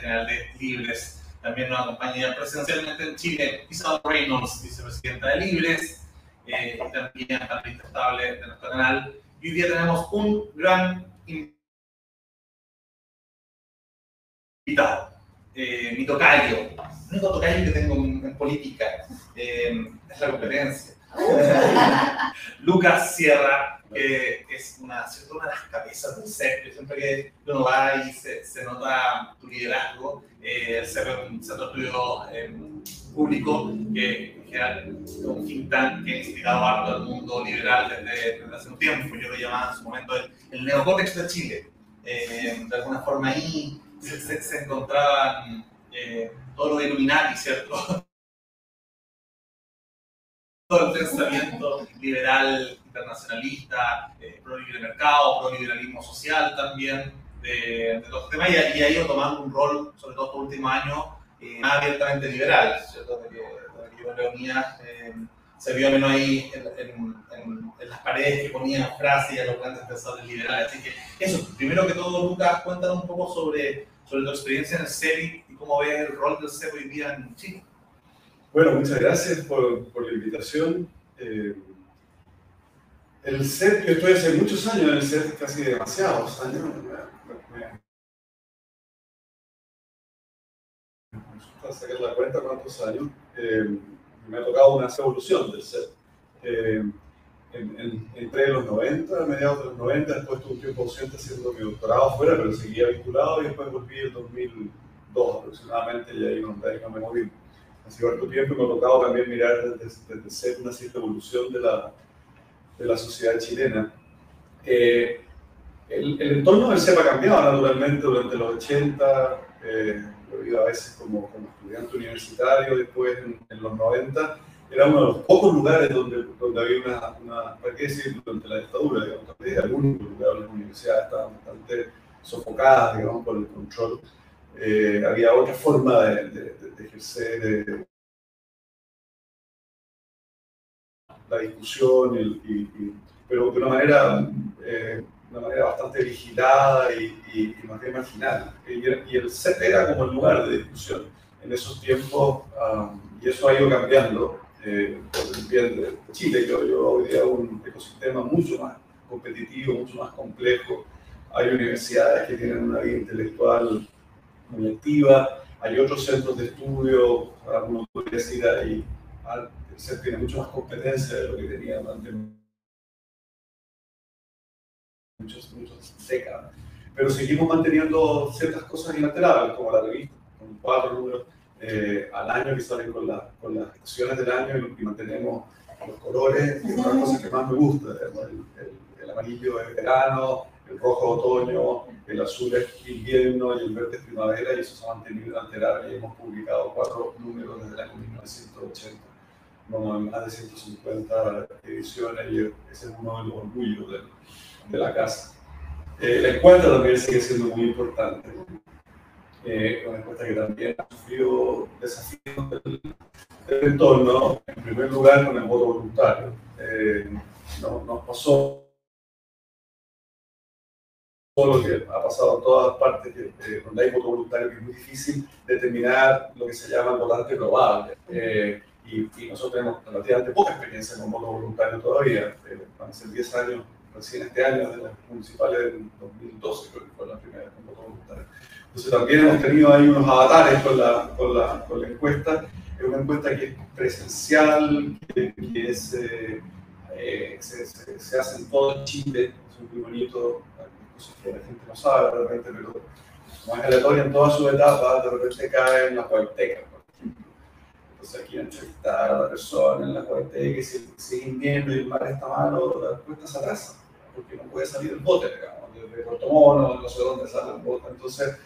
general de Libres. También nos acompaña presencialmente en Chile Isabel Reynolds, vicepresidenta de Libres, eh, y también analista estable de nuestro canal. Y hoy día tenemos un gran invitado, eh, mi tocayo, el único tocayo que tengo en, política eh, es la competencia. Lucas Sierra, que es una, una de las cabezas del CEP. Siempre que uno va y se, se nota tu liderazgo, eh, el CEP es un centro estudio eh, público que es un think tank que ha inspirado a todo el mundo liberal desde, desde, hace un tiempo. Yo lo llamaba en su momento el, el neocórtex de Chile. Eh, de alguna forma ahí se, se, encontraban eh, todo lo de Illuminati, ¿cierto? Todo el pensamiento liberal, internacionalista, eh, pro libre mercado, pro liberalismo social también, de, de los temas, y, y, ha ido tomando un rol, sobre todo estos últimos años, eh, abiertamente liberal, ¿cierto? De que, yo reunía, eh, se vio menos ahí en, en, en, en, las paredes que ponían frases a los grandes pensadores liberales. Así que eso, primero que todo, Lucas, cuéntanos un poco sobre, sobre tu experiencia en el CERI y cómo ves el rol del CERI hoy día en Chile. Bueno, muchas gracias por, la invitación. Eh, el set, yo estoy hace muchos años en el set, casi demasiados años. Me, me, sacar la cuenta cuántos años. Eh, me ha tocado una evolución del set. Eh, en, en, entré en los 90, a mediados de los 90, después tuve un tiempo ausente haciendo mi doctorado afuera, pero seguía vinculado y después volví en 2002 aproximadamente y ahí no me moví hace harto tiempo me ha tocado también mirar desde, desde ser una cierta evolución de la, de la sociedad chilena. Eh, el, el, entorno del CEP ha cambiado naturalmente durante los 80, eh, lo he a veces como, como estudiante universitario, después en, en, los 90, era uno de los pocos lugares donde, donde había una, una, ¿para qué decir? Durante la dictadura, digamos, también era el único lugar donde las universidades estaban bastante sofocadas, digamos, por el control. Eh, había otra forma de, de, de ejercer la discusión, y, y, y, pero de una manera, eh, una manera bastante vigilada y, más bien marginal. Y, el set era como el lugar de discusión en esos tiempos, um, y eso ha ido cambiando eh, el bien de Chile, creo yo, hoy día un ecosistema mucho más competitivo, mucho más complejo. Hay universidades que tienen una vida intelectual muy activa, hay otros centros de estudio, uno puede decir ahí, CEP tiene mucho más competencia de lo que tenía durante muchas, muchas décadas. Pero seguimos manteniendo ciertas cosas bilaterales, como la revista, con cuatro números eh, al año que salen con, la, con las estaciones del año y, mantenemos los colores, es una cosa que más me gusta, el, el, el amarillo es verano, el rojo otoño, el azul es invierno y el verde es primavera, y eso se ha mantenido inalterable y hemos publicado cuatro números desde el año 1980, no más de 150 ediciones, y ese es uno de los orgullos de, de la casa. Eh, la encuesta también sigue siendo muy importante, eh, una encuesta que también ha sufrido desafíos del, del entorno, en primer lugar con el voto voluntario. Eh, no, nos pasó lo que ha pasado en todas partes, eh, donde hay voto voluntario, que es muy difícil determinar lo que se llama votante probable. Eh, y, y, nosotros tenemos relativamente poca experiencia con voto voluntario todavía. Eh, van a ser 10 años, recién este año, de las municipales del 2012, creo que fue la primera con voto voluntario. Entonces también hemos tenido ahí unos avatares con la, con la, con la encuesta. Es una encuesta que es presencial, que, que es, eh, eh, se, se, se, hace en todo Chile, es muy bonito, cosas que la gente no sabe de repente, pero como es en todas sus etapas, de repente cae en la cuarteca, por ejemplo. Entonces aquí entrevistar a la persona en la cuarteca y si, si es invierno y el mar está malo, la respuesta se atrasa, porque no puede salir el bote, digamos, desde Puerto Mono, no sé dónde sale el bote. Entonces,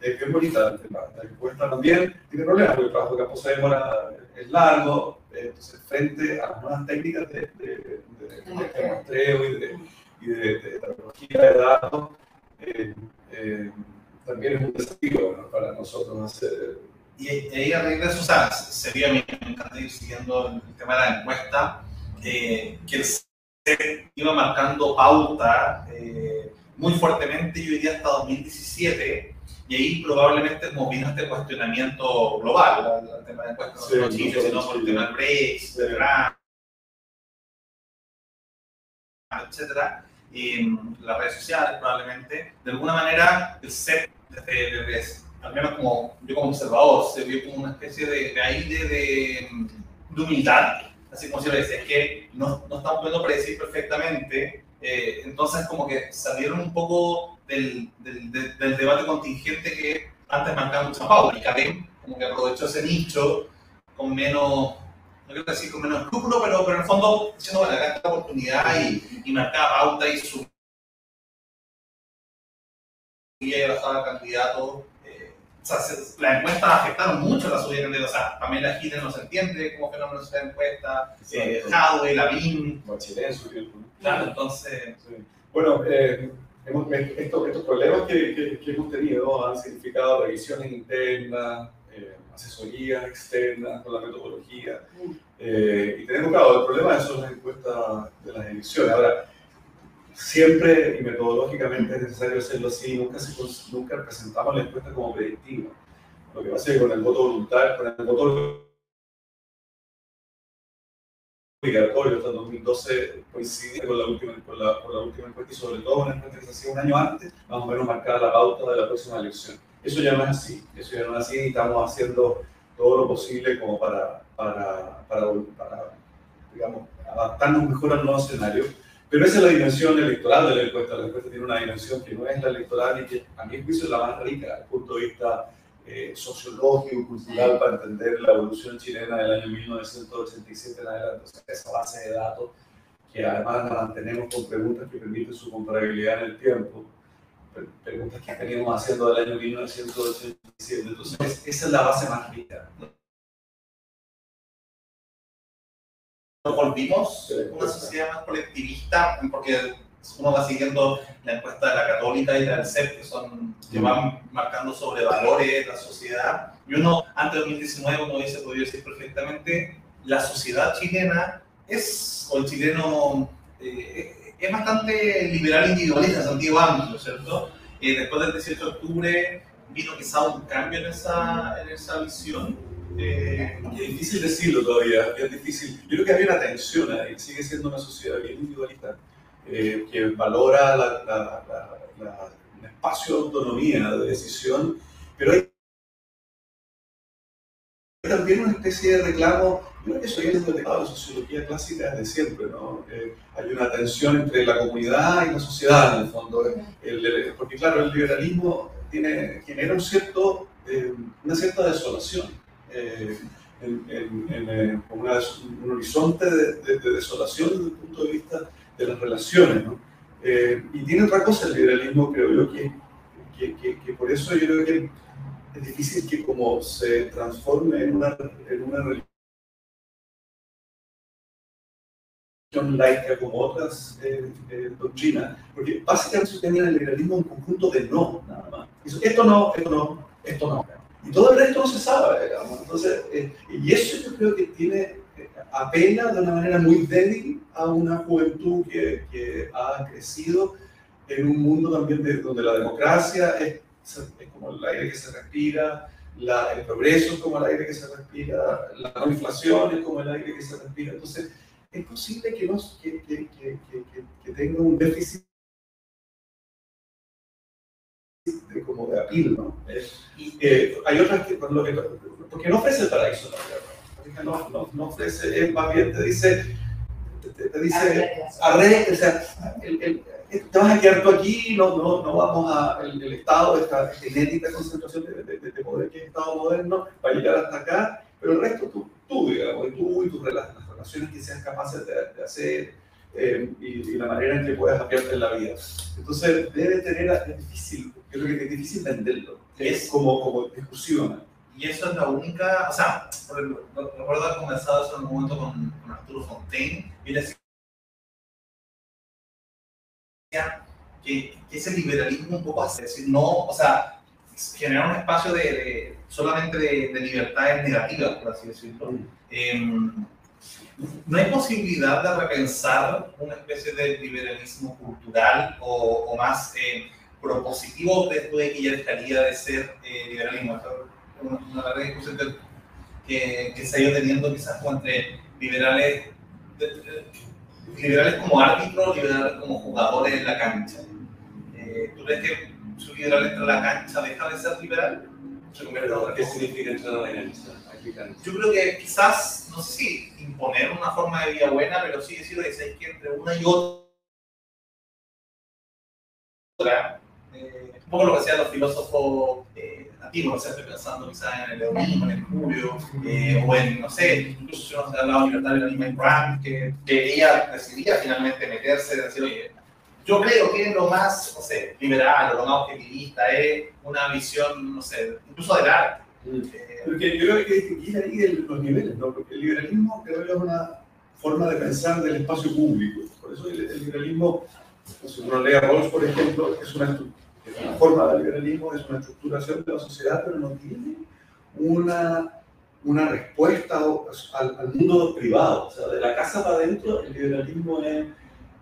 es bien bonita la encuesta también, tiene problemas porque el trabajo de campo se demora, es largo, entonces frente a las nuevas técnicas de, de, de, de muestreo y de, y de, de, tecnología de datos, eh, eh, también es un desafío ¿no? para nosotros hacer. Y ahí a regreso, o sea, sería, me encanta ir siguiendo el tema de la encuesta, eh, que se iba marcando pauta, eh, muy fuertemente, y hoy día hasta 2017, y ahí probablemente visto este cuestionamiento global, el tema de encuestas no solo Chile, sino por el tema del Brexit, de etcétera, y las redes sociales probablemente, de alguna manera el set desde, al menos como yo como observador, se vio como una especie de, aire de, de, humildad, así como si lo decía, es que no, no estamos pudiendo predecir perfectamente, eh, entonces como que salieron un poco del, del, debate contingente que antes marcaba mucha pauta, y Cadem como que aprovechó ese nicho con menos no quiero decir con menos escrúpulo, pero, pero en el fondo diciendo, bueno, acá esta oportunidad y, y marcaba pauta y su y bajaba candidato. O sea, se, las encuestas afectaron mucho a la subida de. O sea, Pamela Giles no se entiende como fenómeno de la encuesta, sí, eh, Jadwe, Lavín. Claro, entonces. Sí. Bueno, eh, hemos, estos, estos problemas que, que, que, hemos tenido han significado revisiones internas eh, asesorías externas con la metodología. Eh, y tenemos, claro, el problema de son las encuestas de las elecciones. Ahora, siempre y metodológicamente es necesario hacerlo así, nunca, se, nunca presentamos la encuesta como predictiva. Lo que pasa es que con el voto voluntario, con el voto obligatorio hasta 2012 coincide con la, última, con, la, con la última encuesta y sobre todo una encuesta que se hacía un año antes, más o menos marcada la pauta de la próxima elección. Eso ya no es así, eso ya no es así y estamos haciendo todo lo posible como para, para, para, para digamos, adaptarnos mejor al nuevo escenario. Pero esa es la dimensión electoral de la encuesta. La encuesta tiene una dimensión que no es la electoral y que a mi juicio es la más rica desde el punto de vista eh, sociológico, cultural, para entender la evolución chilena del año 1987 en adelante. O sea, esa base de datos que además la mantenemos con preguntas que permiten su comparabilidad en el tiempo preguntas que veníamos haciendo del año 1987. Entonces, esa es la base más rica. Nos volvimos una sociedad más colectivista, porque uno va siguiendo la encuesta de la Católica y la del CEP, que, son, que van marcando sobre valores la sociedad. Y uno, antes de 2019, uno hubiese podido decir perfectamente, la sociedad chilena es, o el chileno, eh, es bastante liberal individualista en sentido amplio, ¿cierto? Eh, después del 18 de octubre vino quizá un cambio en esa, en esa visión. Eh, es difícil decirlo todavía, es difícil. Yo creo que había una tensión ahí, sigue siendo una sociedad bien individualista, eh, que valora la, la, la, el espacio de autonomía, de decisión, pero hay también una especie de reclamo yo creo que eso viene de la sociología clásica desde siempre, ¿no? Eh, hay una tensión entre la comunidad y la sociedad, en el fondo. El, porque, claro, el liberalismo tiene, genera un, cierto, eh, una cierta desolación, eh, en, en, en una, un horizonte de, de, de, desolación desde el punto de vista de las relaciones, ¿no? y tiene otra cosa el liberalismo, creo yo, que, que, que, que por eso yo creo que es difícil que como se transforme en una, en una religión laica como otras eh, eh, doctrinas, porque básicamente sostenían el liberalismo un conjunto de no, nada más. Esto no, esto no, esto no. Y todo el resto no se sabe, digamos. Entonces, eh, y eso yo creo que tiene eh, apela de una manera muy débil a una juventud que, que ha crecido en un mundo también de, donde la democracia es, es, como el aire que se respira, la, el progreso es como el aire que se respira, la inflación es como el aire que se respira. Entonces, es posible que, nos, que, que, que, tenga un déficit como de apil, ¿no? y eh, hay otras que, lo que, porque no ofrece el paraíso la tierra, no, no, no ofrece, es más bien te dice, te, te dice, arre, o sea, el, el, te vas a quedar tú aquí, no, no, no vamos a, el, el Estado, esta genética concentración de, de, de, poder que es Estado moderno, va a llegar hasta acá, pero el resto tú, tú digamos, y tú y tus relaciones que seas capaces de, de hacer eh, y, y, la manera en que puedas apiarte en la vida. Entonces, debe tener, es difícil, creo que es difícil venderlo, es como, como discusión. Y eso es la única, o sea, recuerdo haber conversado eso en un momento con, con Arturo Fontaine, y él decía que, que ese liberalismo un poco hace, es decir, no, o sea, generar un espacio de, de solamente de, de, libertades negativas, por así decirlo. Eh, ¿No hay posibilidad de repensar una especie de liberalismo cultural o, o más eh, propositivo después de que ya dejaría de ser eh, liberalismo? Una, una larga discusión que, que, se ha ido teniendo quizás entre liberales, de, de, liberales como árbitros, liberales como jugadores en la cancha. Eh, ¿Tú crees que su liberal entra a la cancha deja de ser liberal? ¿Qué significa entrar a la cancha? Yo creo que quizás, no sé si imponer una forma de vida buena, pero sí decir que que entre una y otra, eh, un poco lo que hacían los filósofos eh, antiguos, o sea, estoy pensando quizás en el hedonismo, en el Julio, eh, o en, no sé, incluso si uno se ha hablado libertad de la Grant, que, ella decidía finalmente meterse, decir, oye, yo creo que lo más, no sé, liberal o lo más objetivista es una visión, no sé, incluso del arte. Mm. Porque yo creo que hay que distinguir ahí los niveles, ¿no? Porque el liberalismo creo que es una forma de pensar del espacio público. Por eso el, el liberalismo, si uno lee a Rawls, por ejemplo, es una, es una forma de liberalismo, es una estructuración de la sociedad, pero no tiene una, una respuesta al, al mundo privado. O sea, de la casa para adentro, el liberalismo es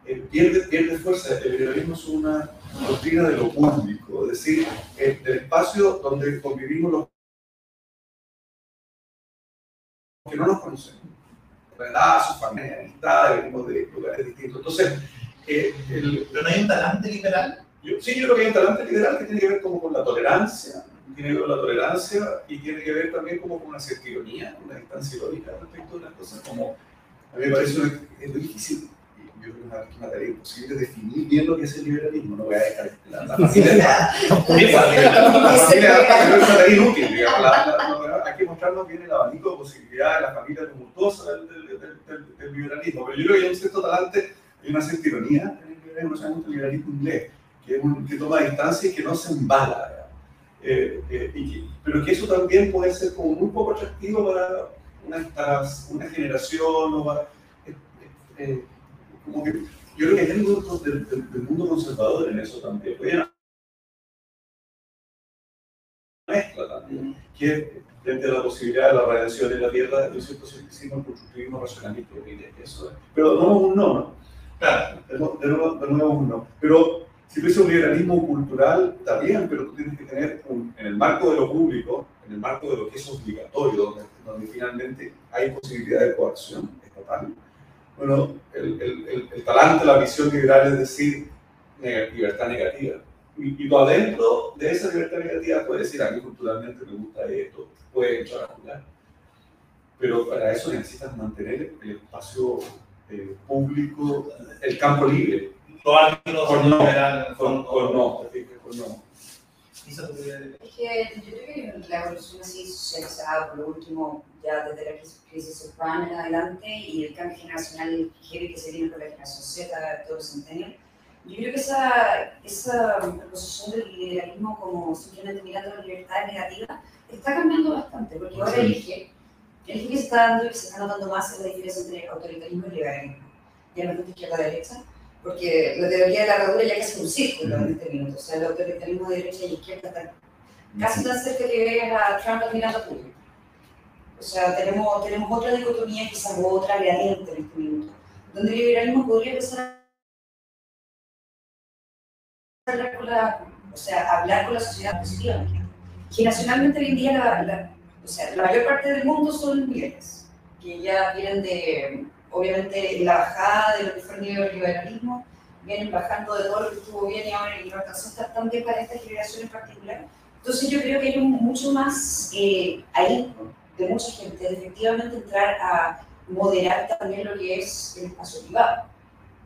eh, pierde, pierde fuerza. El liberalismo es una doctrina de lo público, es decir, el, del espacio donde convivimos los que no nos conocemos. Su familia, amistad, venimos de lugares distintos. Entonces, eh, el, ¿pero no hay un talante liberal? Yo, sí, yo creo que hay un talante liberal que tiene que ver como con la tolerancia, tiene que ver con la tolerancia y tiene que ver también como con una cierta ironía, una distancia irónica respecto a las cosas. Como, a mí me parece es difícil yo creo que es una tarea imposible definir bien lo que es el liberalismo. No voy a dejar la, la familia. la familia es una tarea inútil, digamos. La, hay que mostrarnos bien el abanico de posibilidades de la familia tumultuosa del, del, del, del, liberalismo. Pero yo creo que hay un cierto talante y una cierta ironía en el liberalismo, se llama el liberalismo inglés, que, un, que toma distancia y que no se embala. Eh, eh, y que, pero que eso también puede ser como muy poco atractivo para una, una generación o para, eh, eh como que yo creo que hay algo del, del, del, mundo conservador en eso también. Oye, una mezcla también, que frente a la posibilidad de la radiación en la Tierra, yo siento escepticismo, el constructivismo racionalista, eso es. Pero no es un no, ¿no? Claro. De, nuevo, de nuevo un no. Pero si tú dices liberalismo cultural, está bien, pero tú tienes que tener, un, en el marco de lo público, en el marco de lo que es obligatorio, donde, donde finalmente hay posibilidad de coacción estatal, bueno, el, el, el, talante, la visión liberal es decir, libertad negativa. Y, y tú adentro de esa libertad negativa puedes decir, a mí culturalmente me gusta esto, puedes entrar a jugar. Pero para eso necesitas mantener el espacio eh, público, el campo libre. Por no, por, por no, por no. Es que yo creo que la evolución así socializada, por lo último, ya desde la crisis subprime en adelante y el cambio generacional que se viene con la generación Z, todo el centenio, yo creo que esa, esa posición del liberalismo como simplemente mirando la libertad negativa está cambiando bastante, porque ahora elige, elige que se está dando y que se está notando más es la diferencia entre autoritarismo y liberalismo. Ya no es de izquierda-derecha, porque la teoría de la herradura ya casi un círculo en este minuto, o sea, el autoritarismo de derecha y izquierda está casi tan cerca que veas a Trump a Putin. O sea, tenemos, tenemos otra dicotomía, quizás otra gradiente en este minuto, donde el liberalismo podría empezar a hablar con la, o sea, hablar con la sociedad positivamente. Generacionalmente hoy en día la, la, o sea, la mayor parte del mundo son millennials, que ya vienen de obviamente la bajada de lo que fue el neoliberalismo, vienen bajando de todo lo que estuvo bien y ahora no alcanzó a estar tan bien para esta generación en particular. Entonces yo creo que hay un, mucho más eh, ahí de mucha gente de efectivamente entrar a moderar también lo que es el espacio privado,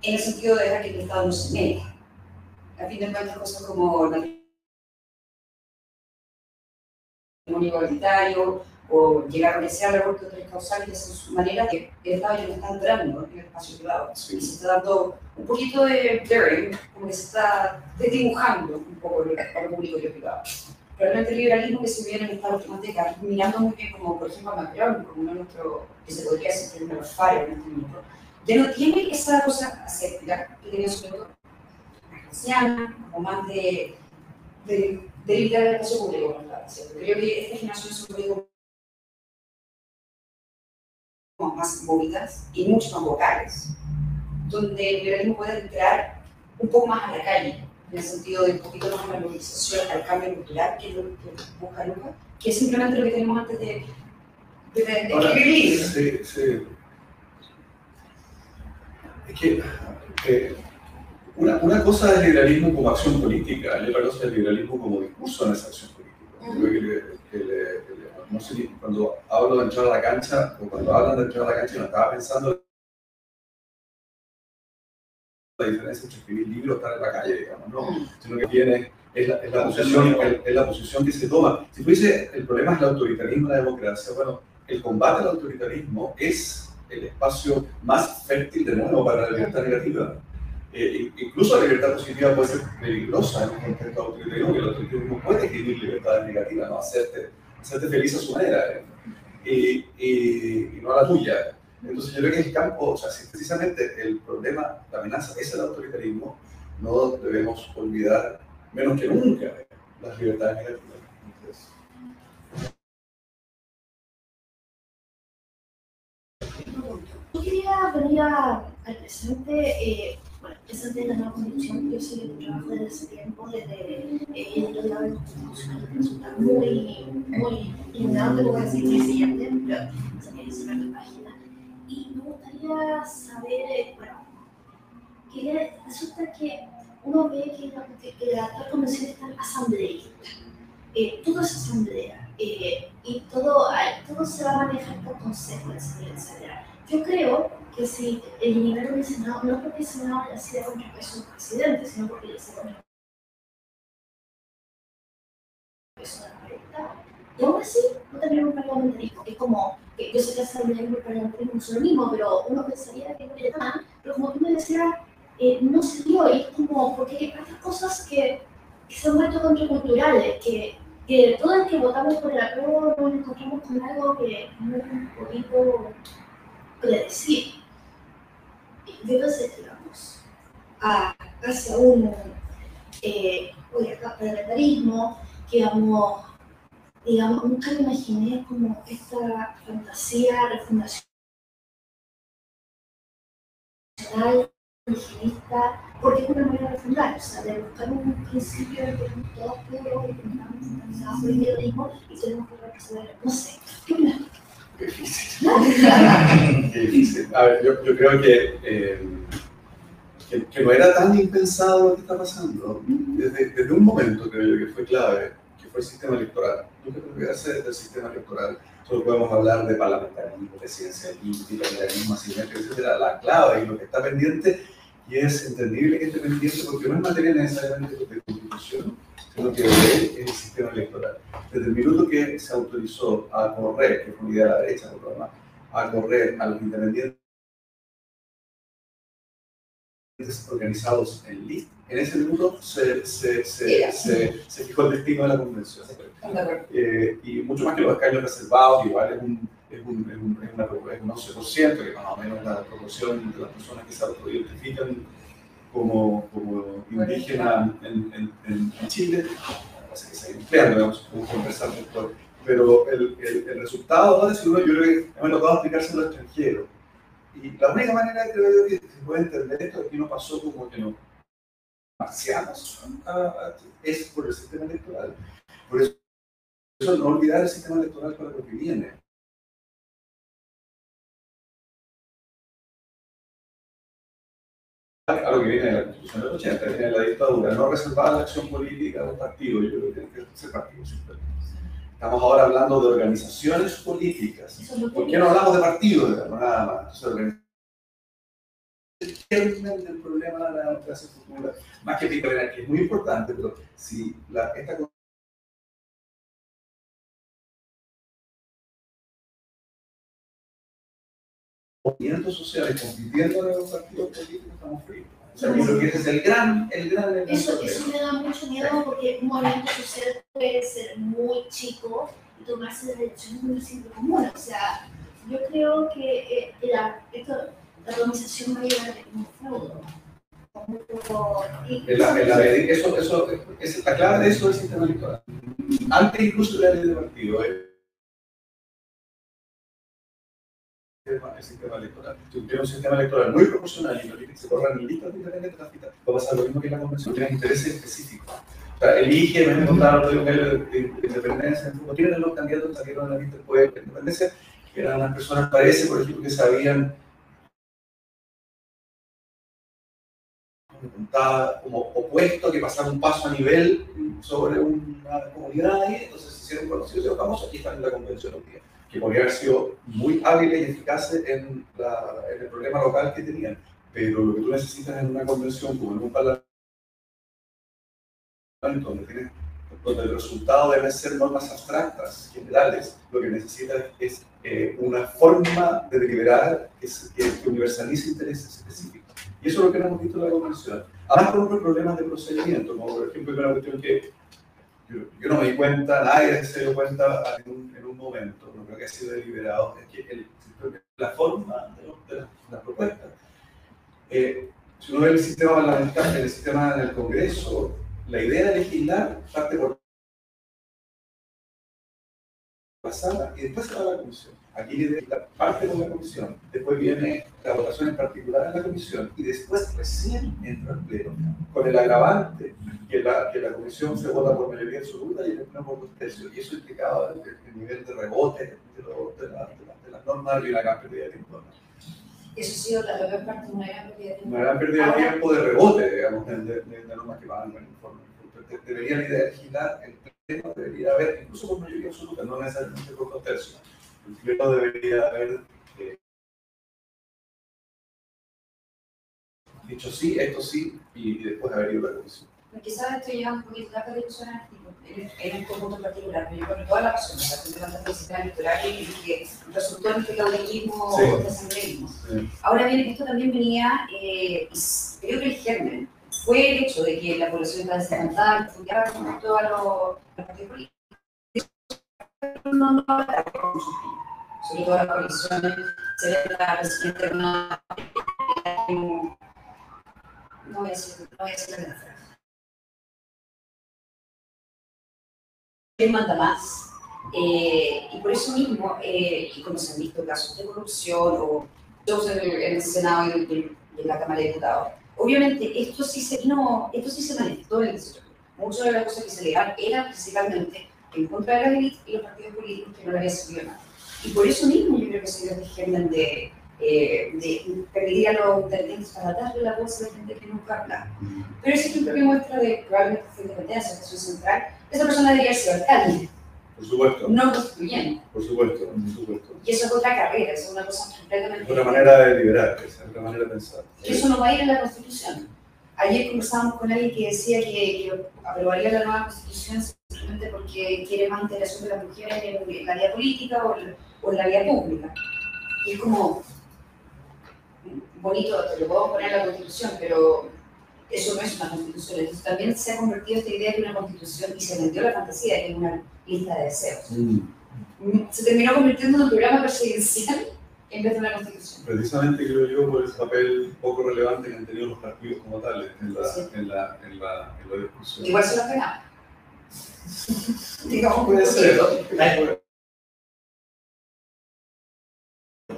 en el sentido de dejar que el Estado no se meta. A fin de cuentas, cosas como matrimonio igualitario, o llegar a el aborto de tres causales, de esa manera que el Estado ya no está entrando en el espacio privado. Sí. Y se está dando un poquito de daring, como que se está desdibujando un poco el, el público y el privado. Realmente el liberalismo que se viene en estas últimas décadas, mirando muy bien como por ejemplo a Macron, como uno de nuestros, que se podría decir que uno de los faros en este momento, ya no tiene esa cosa aséptica que tenía sobre todo anciana, o más de, de, de el espacio público, ¿no? Creo que esta generación se puede más móviles y mucho más vocales, donde el liberalismo puede entrar un poco más a la calle, en el sentido de un poquito más la movilización al cambio cultural, que es lo que busca Lucas, que es simplemente lo que tenemos antes de, de, de, escribir Sí, sí. Es que eh, una, una, cosa es el liberalismo como acción política y otra cosa es el liberalismo como discurso en esa acción política. que no sé, cuando hablo de entrar a la cancha o cuando hablan de entrar a la cancha no estaba pensando la diferencia entre escribir libros estar en la calle, digamos, no, sino que tiene, es la, es la posición, es, la posición que se toma. Si tú dices, el problema es el autoritarismo la democracia, bueno, el combate al autoritarismo es el espacio más fértil de nuevo para la libertad negativa. Eh, incluso la libertad positiva puede ser peligrosa en un contexto autoritario, porque el autoritarismo puede escribir libertades negativas, ¿no? hacerte, hacerte feliz a su manera, ¿eh? y, no a la tuya. Entonces yo creo que el campo, o sea, si precisamente el problema, la amenaza es el autoritarismo, no debemos olvidar, menos que nunca, las libertades negativas. Yo quería venir al presente, eh, presente de la nueva constitución, yo que tu trabajo desde ese tiempo, desde el lado del constitucional, que resulta muy, muy ignorante, como decir, siguiente, pero se quiere cerrar la página. Y me gustaría saber, eh, bueno, que resulta que uno ve que la, que actual convención está asambleísta. Eh, todo es asamblea eh, y todo, todo se va a manejar por consejo, etcétera, Yo creo que si el nivel del Senado, no porque el Senado haya sido contrapeso del presidente, sino porque de la libertad, y aún así no tenemos un parlamentarismo. Es como, yo sé que hacer el parlamentarismo es lo mismo, pero uno pensaría que no era tan, pero como tú me decías, eh, no se dio, y es como, porque hay tantas cosas que, que se han vuelto contraculturales, que que todo el que votamos por el apruebo nos encontramos con algo que no es un poquito predecible. Entonces, digamos, a, hacia un eh, que vamos, digamos, nunca me imaginé como esta fantasía refundacional indigenista, porque es una manera de fundar, o sea, de buscar un principio en que todos pueblos el periodismo y tenemos que representar, no sé, ¿qué? Difícil. Qué difícil. A ver, yo, creo que, eh, que, que, no era tan impensado lo que está pasando. Desde, desde un momento creo yo que fue clave, que fue el sistema electoral. Nunca que olvidarse del sistema electoral Solo podemos hablar de parlamentarismo, presidencialismo, bicameralismo, asimétrico, etc. La clave y lo que está pendiente, y es entendible que esté pendiente porque no es materia necesariamente de constitución, sino que es el sistema electoral. Desde el minuto que se autorizó a correr, que fue una idea de la derecha, por lo a correr a los independientes organizados en lista, en ese minuto se, se, se, se, fijó el destino de la convención. Eh, y mucho más que los escaños reservados, igual es un, es un, es un, es una, un 11%, que más o menos la proporción de las personas que se autoidentifican como, como indígenas en, en, en, Chile, parece que se está empleando, digamos, podemos conversar después. Pero el, el, el resultado, si uno, yo creo que me ha tocado explicárselo al extranjero. Y la única manera, creo yo, que se puede entender esto es que no pasó como que no marcianos es por el sistema electoral. Por eso, no olvidar el sistema electoral para lo que viene. Lo que viene de la Constitución del 80, viene de la dictadura, no reservada la acción política de un partido, yo creo que tiene que ser partido simplemente. Estamos ahora hablando de organizaciones políticas. ¿Por qué no hablamos de partidos? Nada más. Entonces, del problema de la democracia futura, más que que es muy importante, pero si la, esta movimientos sociales compitiendo en los partidos políticos, estamos fritos. O sea, creo que ese es el gran, el gran eso, eso me da mucho miedo porque un movimiento social puede ser muy chico y tomarse de decisiones muy simple común. O sea, yo creo que eh, la, esto, la organización mayor de un feudo. La, la, eso, eso, es, la clave de eso es el sistema electoral. Antes incluso de la ley de partido. Eh. El sistema electoral. Un sistema electoral muy proporcional y que se corran listas diferentes de va a pasar lo mismo que en la convención, tienen intereses específicos. O sea, elige, me contaba otro día de independencia, no tienen los candidatos que salieron a la lista después de la independencia, que eran las personas, parece, por ejemplo, que sabían como opuesto, que pasaron un paso a nivel sobre una comunidad y entonces se hicieron conocidos y famosos y están en la convención hoy día que podría haber sido muy hábiles y eficaces en, en, el problema local que tenían. Pero lo que tú necesitas en una convención, como en un parlamento, donde, donde el resultado debe ser normas abstractas, generales, lo que necesitas es eh, una forma de deliberar que, que, universalice intereses específicos. Y eso es lo que hemos visto en la convención. Además, con otros problemas de procedimiento, como por ejemplo, una cuestión que yo, no me di cuenta, nadie se dio cuenta en un, en un momento, que ha sido deliberado, es que el, la forma de, de, las propuestas. Eh, si uno ve el sistema parlamentario, el sistema del Congreso, la idea de legislar parte por la sala y después se va a la comisión. Aquí viene la parte con la comisión, después viene la votación en particular en la comisión y después recién entra el pleno, con el agravante que la, que la comisión se vota por mayoría absoluta y el pleno por dos tercios. Y eso implicaba el, el nivel de rebote de, lo, de, la, de, la, de las normas y la gran pérdida de tiempo. Eso ha sido la peor parte, una gran pérdida de tiempo. Una gran pérdida de tiempo de rebote, digamos, de, normas que van en el informe. Debería la idea de legislar el debería haber, incluso por mayoría absoluta, no necesariamente por dos tercios el pleno debería haber eh, dicho sí, esto sí, y, después haber ido a la comisión. Quizás esto lleva un poquito la discusión en, en este punto particular, pero yo creo que toda la razón, la gente del sistema electoral y que resultó en este caudillismo o asambleísmo. Ahora bien, esto también venía, eh, creo que el germen fue el hecho de que la población estaba desencantada, estudiaba con todos los no, no sobre todo las coaliciones, se la presidenta de. No a decir, no a decir la frase. ¿Quién manda más? Eh, y por eso mismo, eh, y como se han visto casos de corrupción o shows en el, en el Senado y en, en, la Cámara de Diputados, obviamente esto sí se, no, esto sí se manifestó en el Muchas de las cosas que se le dan eran principalmente en contra de la élite y los partidos políticos que no le había servido nada. Y por eso mismo yo creo que se dio este germen de, eh, de permitir a los intendentes para darle la voz a la gente que nunca habla. Pero ese ejemplo que muestra de probablemente fue independencia, estación central, esa persona debería ser alcalde. Por supuesto. No constituyente. Por supuesto, por supuesto. Y eso es otra carrera, es una cosa completamente. Es otra manera de liberar, es otra manera de pensar. Y eso no va a ir en la Constitución. Ayer conversábamos con alguien que decía que, que aprobaría la nueva Constitución simplemente porque quiere más interacción de las mujeres en, la vida política o, o, en la vida pública. Y es como bonito, te lo puedo poner en la constitución, pero eso no es una constitución. Entonces también se ha convertido esta idea de una constitución y se vendió la fantasía es una lista de deseos. Mm. Se terminó convirtiendo en un programa presidencial en vez de una constitución. Precisamente creo yo por ese papel poco relevante que han tenido los partidos como tales en la, en la, en la, en la discusión. Igual se lo ganado. Digamos, puede ser,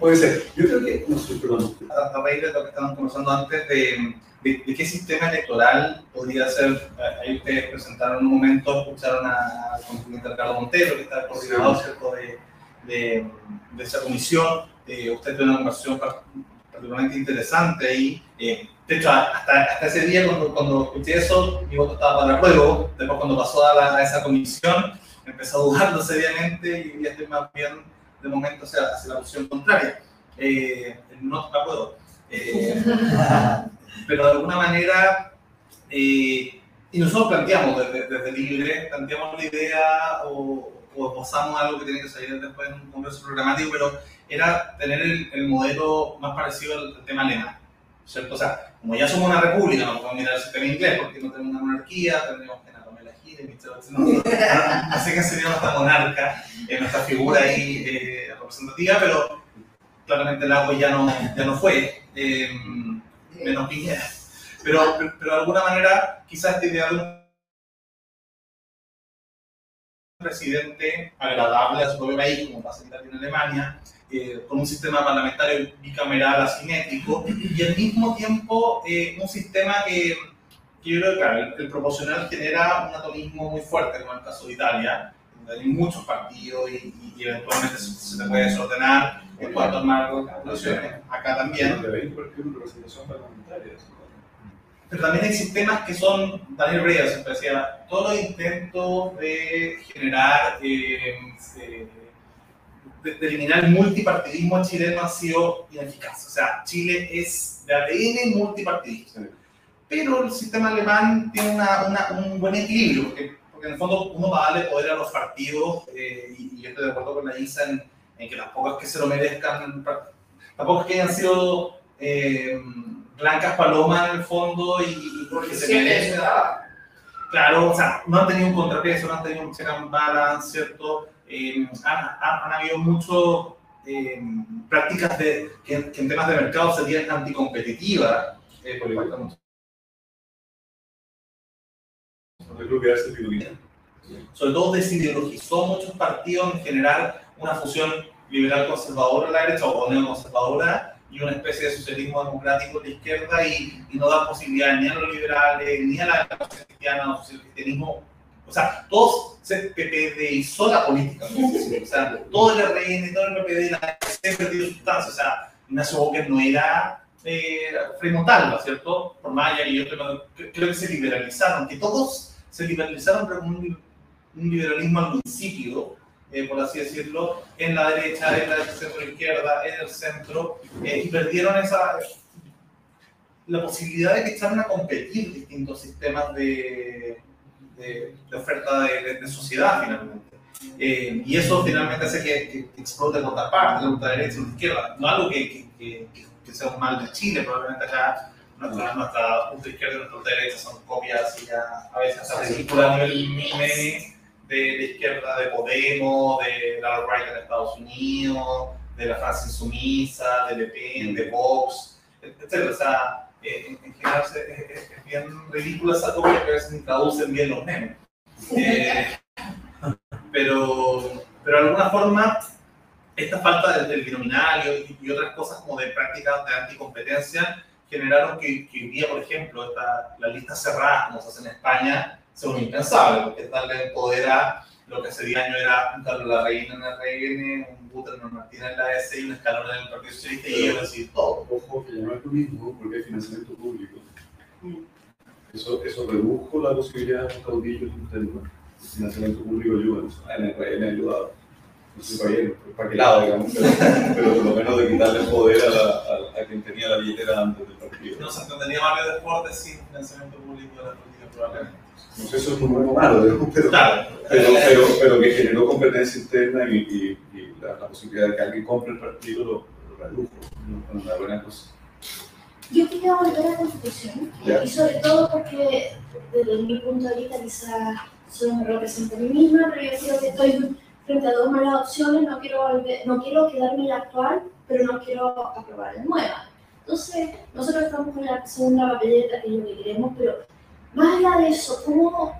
Puede ser. Yo creo que, no sé, perdón. A raíz de lo que estaban conversando antes, de, de, qué sistema electoral podría ser, eh, ahí ustedes presentaron un momento, escucharon al consultor Ricardo Montero, que está coordinador ¿cierto? De, de, de, esa comisión. Eh, usted tiene una conversación particularmente interesante y eh, de hecho, hasta, hasta ese día, cuando, cuando escuché eso, mi voto estaba para el juego. Después, cuando pasó a, la, a esa comisión, empezó a dudarlo seriamente y ya estoy más bien, de momento, hacia, hacia la opción contraria. Eh, no. Eh, pero de alguna manera, eh, y nosotros planteamos desde, desde, Libre, planteamos la idea o, o esbozamos algo que tiene que salir después en un congreso programático, pero era tener el, el modelo más parecido al, al tema alemán. ¿cierto? O sea, como ya somos una república, no podemos mirar el sistema inglés porque no tenemos una monarquía, tendríamos que a la Gide, así que sería nuestra monarca, eh, nuestra figura ahí eh, representativa, pero claramente el agua ya no, ya no fue, eh, menos Piñera. Pero, pero de alguna manera, quizás esta idea de un presidente agradable a su propio país, como pasa en Alemania, eh, con un sistema parlamentario bicameral asimétrico y al mismo tiempo eh, un sistema que, yo creo que claro, el, proporcional genera un atomismo muy fuerte, como en el caso de Italia, donde hay muchos partidos y, y, eventualmente se, se, te puede desordenar en cuanto a marcos, acá también. De 20 partidos representación parlamentaria. Pero también hay sistemas que son, Daniel Reyes siempre decía, todos los intentos de generar eh, eh, de, eliminar el multipartidismo chileno ha sido ineficaz. O sea, Chile es de ADN multipartidista. Pero el sistema alemán tiene una, una, un buen equilibrio, porque, porque, en el fondo uno va a darle poder a los partidos, eh, y, y, yo estoy de acuerdo con la ISA en, en, que las pocas que se lo merezcan, tampoco es que hayan sido eh, blancas palomas en el fondo y, y porque se merecen. Claro, o sea, no han tenido un contrapeso, no han tenido un check and balance, ¿cierto? eh, han, han, habido muchas prácticas de, que, que, en temas de mercado serían anticompetitivas. Eh, por igual, sobre todo desideologizó muchos partidos en generar una fusión liberal conservadora a la derecha o neoconservadora y una especie de socialismo democrático de la izquierda y, y no da posibilidad ni a los liberales ni a la cristiana el cristianismo o sea, todos se PPDizó la política. O sea, todo el RN, todo el PPD, la se perdió sustancia. O sea, Ignacio Boker no era eh, Montalva, ¿no es cierto? Por que yo creo, creo que se liberalizaron, que todos se liberalizaron, con un, un liberalismo al principio, eh, por así decirlo, en la derecha, en la centro izquierda, en el centro, eh, y perdieron esa la posibilidad de que echaran a competir distintos sistemas de, de, de oferta de, de, sociedad finalmente. Eh, y eso finalmente hace que, que explote por otra parte, la ultraderecha la izquierda. No algo que, que, que, sea un mal de Chile, probablemente acá nuestra, nuestra ultra izquierda y nuestra ultraderecha son copias y ya a veces hasta ridículas a nivel meme de la izquierda de Podemos, de la right en Estados Unidos, de la Francia insumisa, de Le Pen, de Vox, etc. O sea, eh, en general es, es, es, bien ridícula esa copia que a veces ni traducen bien los memes. Eh, pero, pero de alguna forma, esta falta del, del binominal y, y, otras cosas como de prácticas de anticompetencia generaron que, que hoy día, por ejemplo, esta, las listas cerradas, como se hace en España, sea un impensable, porque darle poder a lo que hace 10 años era un Carlos Larraín en el RN, un Buterman Martínez en la S y un escalón en el Partido Socialista y decir todo. Ojo, que ya no es lo mismo porque hay financiamiento público. Eso, eso redujo la posibilidad de un caudillo interno. El financiamiento público ayuda, en ha ayudado. No sé para, qué, para qué lado, digamos, pero, pero por lo menos de quitarle poder a, la, a, a, quien tenía la billetera antes del partido. No se entendería Mario Deportes sin financiamiento público de la política, probablemente. No sé, eso es un bueno o malo, digamos, pero, claro. pero, pero, pero, que generó competencia interna y, y, y la, la, posibilidad de que alguien compre el partido lo, lo redujo. ¿no? Una buena cosa. Yo quería volver a la Constitución, yeah. y sobre todo porque desde mi punto de vista quizás solo me represento a mí misma, pero yo creo que estoy frente a dos malas opciones, no quiero, volver, no quiero quedarme en la actual, pero no quiero aprobar la nueva. Entonces, nosotros estamos con la segunda papeleta, que es lo que queremos, pero más allá de eso, ¿cómo,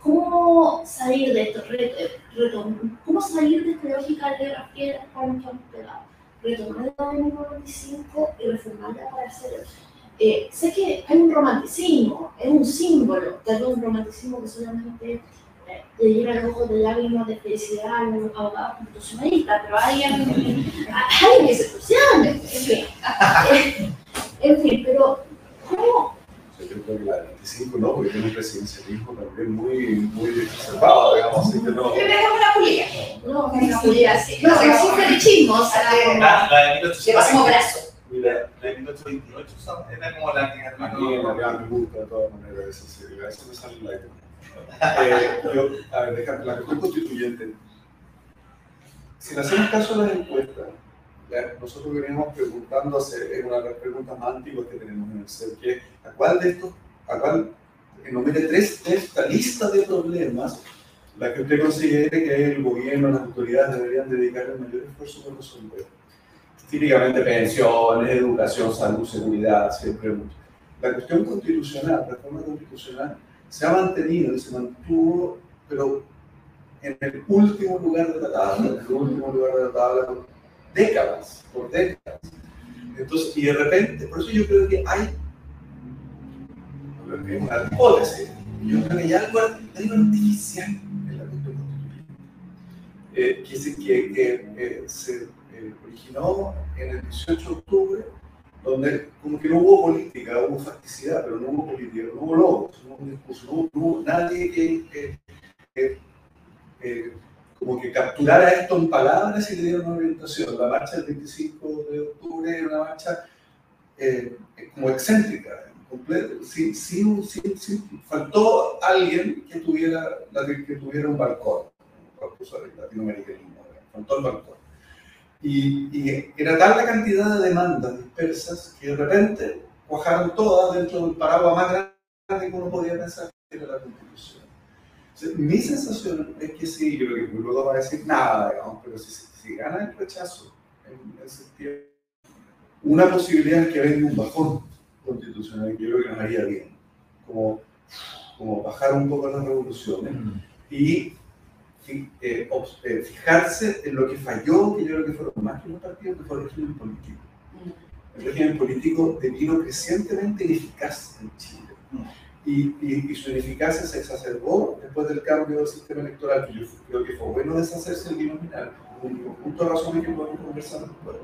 cómo salir de esto? Reto, ¿Cómo salir de esta lógica de la piedra para que hemos pegado? Retomar la de 1995 y reformarla para hacer. Eh, sé que hay un romanticismo, es un símbolo, tal vez un romanticismo que solamente le llena los ojos de lágrimas de felicidad a los abogados constitucionalistas, pero hay alguien, que se en fin. en fin, pero ¿cómo? Yo creo que la 25 no, porque tiene un presidencialismo también muy, muy reservado, digamos, así que no. Pero es una pulida. No, es una pulida, sí. No, es un felichismo, o sea, como. La, la de 1828. como brazo. Mira, la de 1828 era como la que a me gusta de todas maneras, eso sí, eso me sale la eh, yo, a ver, deja, la cuestión constituyente. Si le hacemos caso a las encuestas, ya, nosotros venimos preguntando, es una de las preguntas más antiguas que tenemos en el CER, que a cuál de estos, a cuál, en nombre de tres de esta lista de problemas, la que usted considere que el gobierno, las autoridades deberían dedicar el mayor esfuerzo para resolver. Típicamente pensiones, educación, salud, seguridad, siempre mucho. La cuestión constitucional, reforma constitucional, se ha mantenido y se mantuvo, pero en el último lugar de la tabla, en el último lugar de la tabla, décadas, por décadas. Entonces, y de repente, por eso yo creo que hay una hipótesis, yo creo que hay algo, artificial en la cuestión constituyente, eh, que, que, que se eh, originó en el 18 de octubre, donde como que no hubo política, hubo facticidad, pero no hubo política, no hubo logos, no hubo discurso, no hubo, nadie que, como que capturara esto en palabras y le diera una orientación. La marcha del 25 de octubre era una marcha eh, como excéntrica, completa, sin, sin, sin, faltó alguien que tuviera, que tuviera un balcón, latinoamericano, faltó el balcón. Y, y, era tal la cantidad de demandas dispersas que de repente cuajaron todas dentro del paraguas más grande que uno podía pensar que era la Constitución. mi sensación es que sí, yo creo que luego va a decir nada, digamos, pero si, si gana el rechazo en ese tiempo, una posibilidad es que venga un bajón constitucional que yo creo que nos haría bien, como, como bajar un poco las revoluciones mm. y eh, eh, fijarse en lo que falló, que yo creo que fueron más que los partidos, que fue el régimen político. El régimen político devino crecientemente ineficaz en Chile. Y, su ineficacia se exacerbó después del cambio del sistema electoral, que yo creo que fue bueno deshacerse del binominal, un punto de razón que podemos conversar después.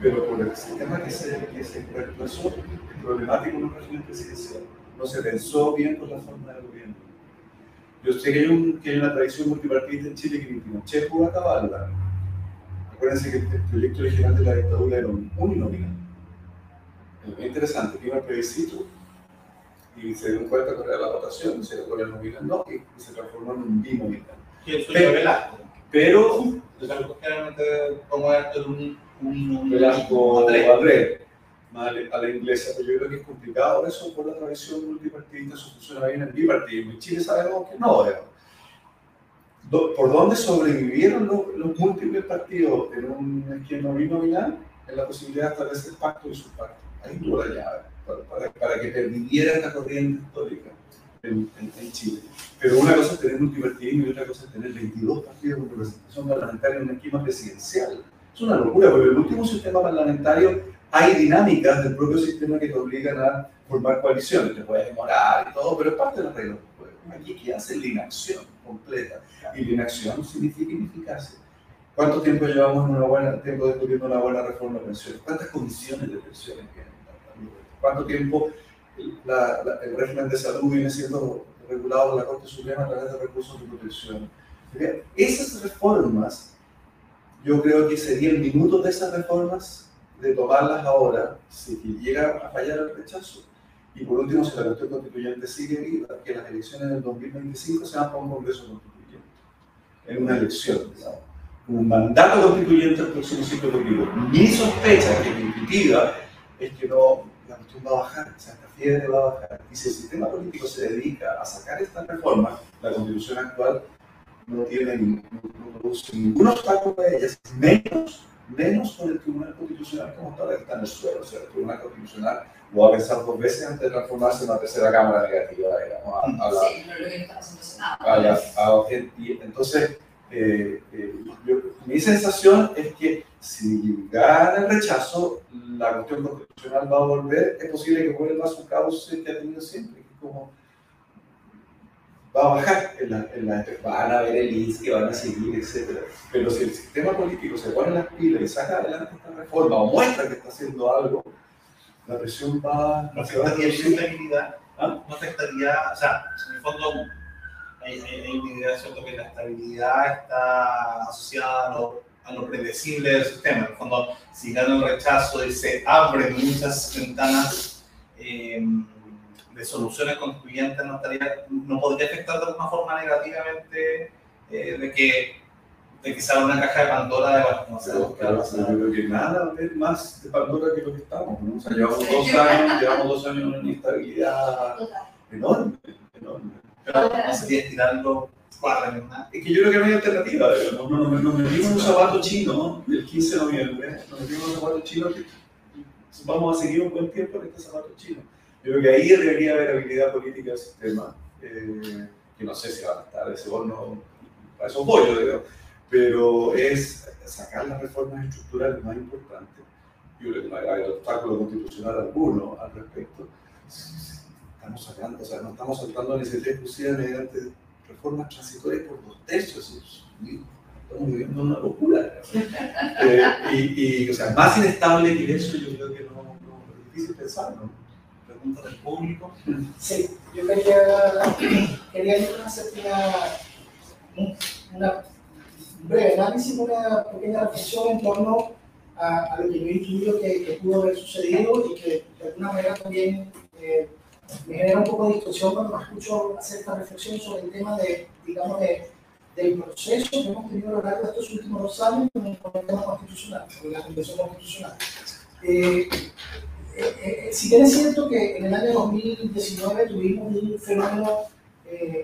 Pero por el sistema que se, que se reemplazó, es problemático en un régimen presidencial. No se pensó bien con la forma de gobierno yo sé que hay, un, que hay una tradición multipartidista en Chile que Pinochet pudo acabarla. Acuérdense que el proyecto original de la dictadura era un uninominal. Es interesante, que iba el plebiscito y se dio cuenta con la votación, se dio el nominal no, y se transformó en un binominal. ¿Quién fue pero, Velasco? Pero. Generalmente, como es un, un, Velasco Andrés a la inglesa, pero yo creo que es complicado eso por la tradición multipartidista, eso funciona bien en bipartidismo. En Chile sabemos que no, ¿Por dónde sobrevivieron los, múltiples partidos en un esquema binominal? En la posibilidad de establecer pacto y subpacto. Ahí tuvo la llave para, para, que permitiera esta corriente histórica en, en, Chile. Pero una cosa es tener multipartidismo y otra cosa es tener 22 partidos con representación parlamentaria en un esquema presidencial. Es una locura, porque el último sistema parlamentario hay dinámicas del propio sistema que te obligan a formar coaliciones, te puedes demorar y todo, pero es parte de la regla. Aquí ¿qué hace la inacción completa. Y la inacción significa ineficacia. ¿Cuánto tiempo llevamos en una buena, tiempo discutiendo una buena reforma de pensiones? ¿Cuántas condiciones de pensiones? ¿Cuánto tiempo el régimen de salud viene siendo regulado por la Corte Suprema a través de recursos de protección? Esas reformas, yo creo que sería el minuto de esas reformas de tomarlas ahora si llega a fallar el rechazo. Y por último, si la cuestión constituyente sigue viva, que las elecciones del 2025 sean para un Congreso constituyente, en una elección, un mandato constituyente al próximo ciclo político. Mi sospecha, que mi intuitiva, es que no, la cuestión va a bajar, o sea, esta fiebre va a bajar. Y si el sistema político se dedica a sacar esta reforma, la constitución actual no tiene no, produce ningún obstáculo a ellas, menos menos con el Tribunal Constitucional como está, está en el suelo. O sea, el Tribunal Constitucional lo va a pensar dos veces antes de transformarse en una tercera Cámara negativa, digamos. A, a la, sí, no lo que está y entonces, eh, eh, yo, mi sensación es que si gana el rechazo, la cuestión constitucional va a volver, es posible que vuelva a su cauce que ha tenido siempre, como va a bajar en la, en la, van a ver el que van a seguir, etc. Pero si el sistema político se pone las pilas y saca adelante esta reforma o muestra que está haciendo algo, la presión va, no afectaría la estabilidad, ¿Ah? no afectaría, o sea, en el fondo hay, hay, una idea cierto que la estabilidad está asociada a lo, a lo predecible del sistema. En el fondo, si gana el rechazo y se abren muchas ventanas, eh, de soluciones constituyentes no, estaría, no podría afectar de alguna forma negativamente eh, de que de que sea una caja de Pandora de bueno, no sé, claro, yo creo que nada es más de Pandora que lo que estamos, ¿no? O sea, llevamos dos años, llevamos dos años en una inestabilidad enorme, enorme. Pero no sería estirarlo cuatro años más. Es que yo creo que no hay alternativa, nos, nos, nos metimos en un zapato chino el 15 de noviembre, nos metimos en un zapato chino que vamos a seguir un buen tiempo en este zapato chino. Yo creo que ahí debería haber habilidad política del sistema, eh, que no sé si va a estar ese horno, para esos bollos, digo. pero es sacar las reformas estructurales más importantes. Y hay obstáculo constitucional alguno al respecto. Estamos sacando, o sea, no estamos saltando ni siquiera exclusiva mediante reformas transitorias por dos tercios. Estamos viviendo una locura. Eh, y, o sea, más inestable que eso, yo creo que no, no es difícil pensar, ¿no? Del público. Sí, yo quería, quería hacer una, una breve análisis, una pequeña reflexión en torno a, lo que yo intuyo que, que, pudo haber sucedido y que de alguna manera también eh, me genera un poco de discusión cuando escucho hacer esta reflexión sobre el tema de, digamos, de, del proceso que hemos tenido a lo largo de estos últimos dos años con el tema constitucional, con la Convención Constitucional. Eh, eh, eh, si bien es cierto que en el año 2019 tuvimos un fenómeno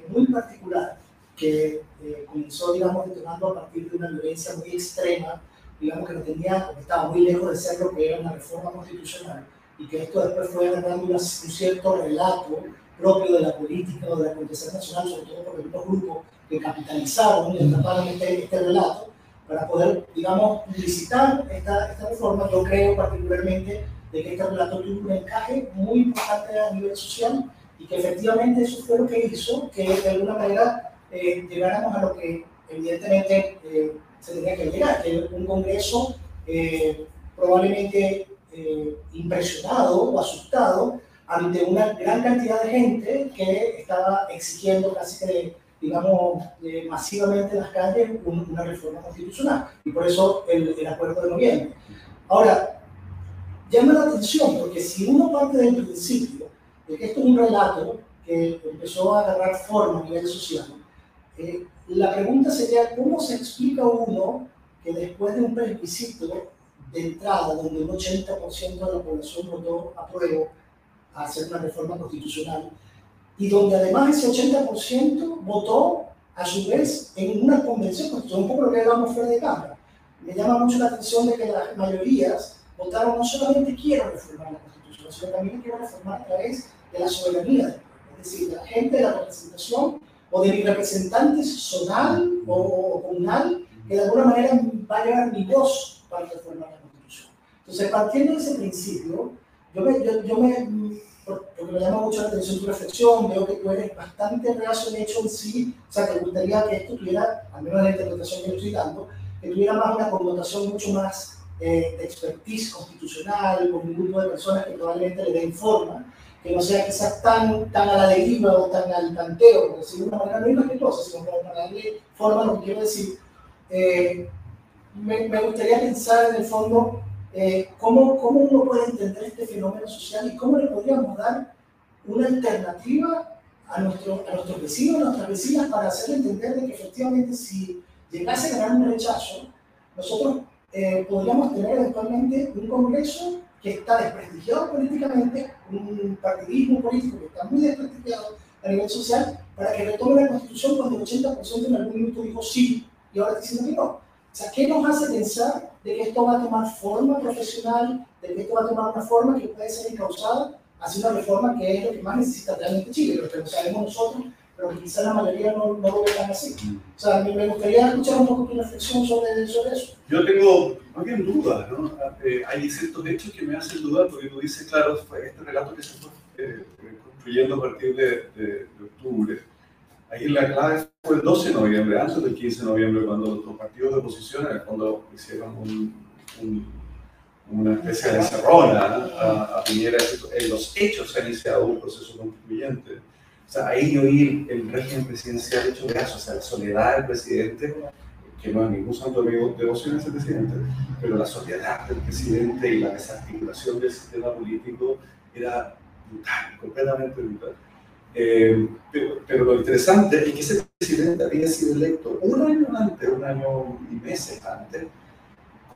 muy particular que comenzó, digamos, detonando a partir de una violencia muy extrema, digamos que no tenía, que estaba muy lejos de ser lo que era una reforma constitucional, y que esto después fue agarrando un cierto relato propio de la política o de la condición nacional, sobre todo por algunos grupos que capitalizaron y atraparon este, este relato para poder, digamos, publicitar esta, esta reforma. Yo creo particularmente de que este relato tuvo un encaje muy importante a nivel social y que efectivamente eso fue lo que hizo que de alguna manera eh, llegáramos a lo que evidentemente eh, se tenía que llegar, que un Congreso eh, probablemente eh, impresionado o asustado ante una gran cantidad de gente que estaba exigiendo casi que, digamos, eh, masivamente en las calles una reforma constitucional. Y por eso el, el, acuerdo de noviembre. Ahora, llama la atención porque si uno parte del principio de que esto es un relato que empezó a agarrar forma a nivel social, eh, la pregunta sería, ¿cómo se explica uno que después de un plebiscito de entrada, donde un 80% de la población votó a prueba a hacer una reforma constitucional, y donde además ese 80% votó a su vez en una convención constitucional, un poco lo que hablamos fuera de Cámara. Me llama mucho la atención de que las mayorías votaron no solamente quiero reformar la Constitución, sino también quiero reformar a través de la soberanía Es decir, la gente de la representación o de mi representante zonal o, comunal, que de alguna manera va a llevar mi voz para reformar la entonces, partiendo de ese principio, yo me, yo, yo me, porque me llama mucho la atención tu reflexión, veo que tú eres bastante reacio de hecho en sí, o sea, te gustaría que esto tuviera, al menos la interpretación que yo estoy dando, que tuviera más una connotación mucho más eh, de expertise constitucional, con un grupo de personas que probablemente le den forma, que no sea quizás tan, tan a la deriva o tan al canteo, por decirlo de una manera no irrespetuosa, sino para darle forma a lo quiero decir. Eh, me, me gustaría pensar en el fondo eh, ¿cómo, ¿cómo, uno puede entender este fenómeno social y cómo le podríamos dar una alternativa a, nuestro, a nuestros vecinos, a nuestras vecinas, para hacerle entender de que efectivamente si llegase a ganar un rechazo, nosotros eh, podríamos tener eventualmente un Congreso que está desprestigiado políticamente, un partidismo político que está muy desprestigiado a nivel social, para que retome la Constitución cuando el 80% en algún minuto dijo sí y ahora está diciendo que no. O sea, ¿qué nos hace pensar de que esto va a tomar forma profesional, de que esto va a tomar una forma que puede ser encausada hacia una reforma que es lo que más necesita realmente Chile, lo que lo sabemos nosotros, pero quizá la mayoría no, no lo vean así. O sea, a mí me gustaría escuchar un poco tu reflexión sobre, sobre eso. Yo tengo, no hay dudas, ¿no? Eh, hay ciertos hechos que me hacen dudar, porque tú dices, claro, este relato que se fue eh, construyendo a partir de, de, de octubre Ahí la clave fue el 12 de noviembre, antes del 15 de noviembre, cuando los partidos de oposición fondo hicieron un, una especie de encerrona a, a, Piñera. En los hechos se ha iniciado un proceso constituyente. O sea, ahí yo vi el régimen presidencial hecho o sea, la soledad del presidente, que no es ningún santo de devoción ese presidente, pero la soledad del presidente y la desarticulación del sistema político era brutal, completamente brutal. Eh, pero, lo interesante es que ese presidente había sido electo un año antes, un año y meses antes,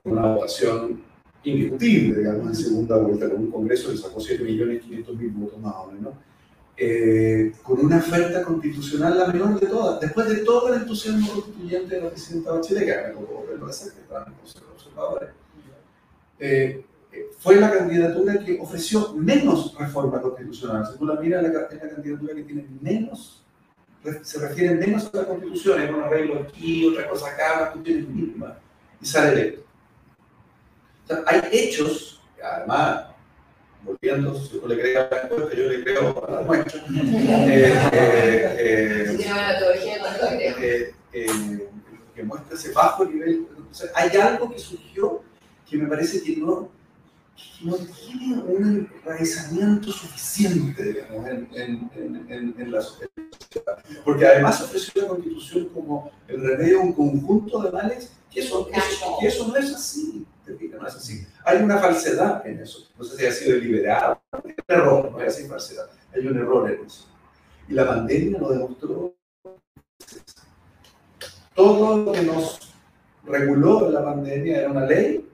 con una votación indiscutible, digamos, en segunda vuelta, con un congreso que sacó 7.500.000 votos más o menos, eh, con una oferta constitucional la menor de todas, después de todo el entusiasmo constituyente de la presidenta Bachelet, que los observadores. Eh, fue la candidatura que ofreció menos reforma constitucional. Si tú la miras, la, es la candidatura que tiene menos se refieren menos a la constitución, es un arreglo aquí, otra cosa acá, una cuestión mínima, y sale electo. O sea, hay hechos, además, volviendo, si uno le cree a la encuesta, yo le creo a la muestra, que muestra ese bajo nivel. O sea, hay algo que surgió que me parece que no, no tiene un enraizamiento suficiente digamos, en, en, en, en, la sociedad. Porque además ofreció la Constitución como el remedio a un conjunto de males que eso, que eso no es así. No es así. Hay una falsedad en eso. No sé si ha sido deliberado. Hay un error, no es así falsedad. Hay un error en eso. Y la pandemia lo demostró. Todo lo que nos reguló la pandemia era una ley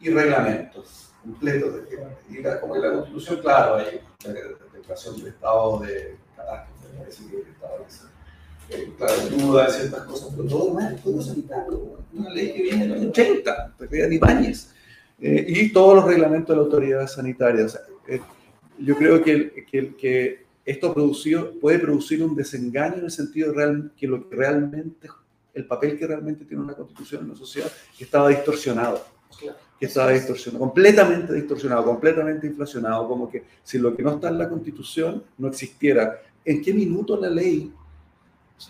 y reglamentos completos. De, y la, como en la Constitución, claro, hay la declaración del estado de catástrofe, que el estado de duda ciertas cosas, pero todo más todo sanitario, una ley que viene de los 80, de Ibáñez, eh, y todos los reglamentos de la autoridad sanitaria. O sea, eh, yo creo que, que, que esto producido, puede producir un desengaño en el sentido real, que lo que realmente, el papel que realmente tiene una constitución en una sociedad, que estaba distorsionado. Que estaba distorsionado, completamente distorsionado, completamente inflacionado, como que si lo que no está en la constitución no existiera. ¿En qué minuto la ley?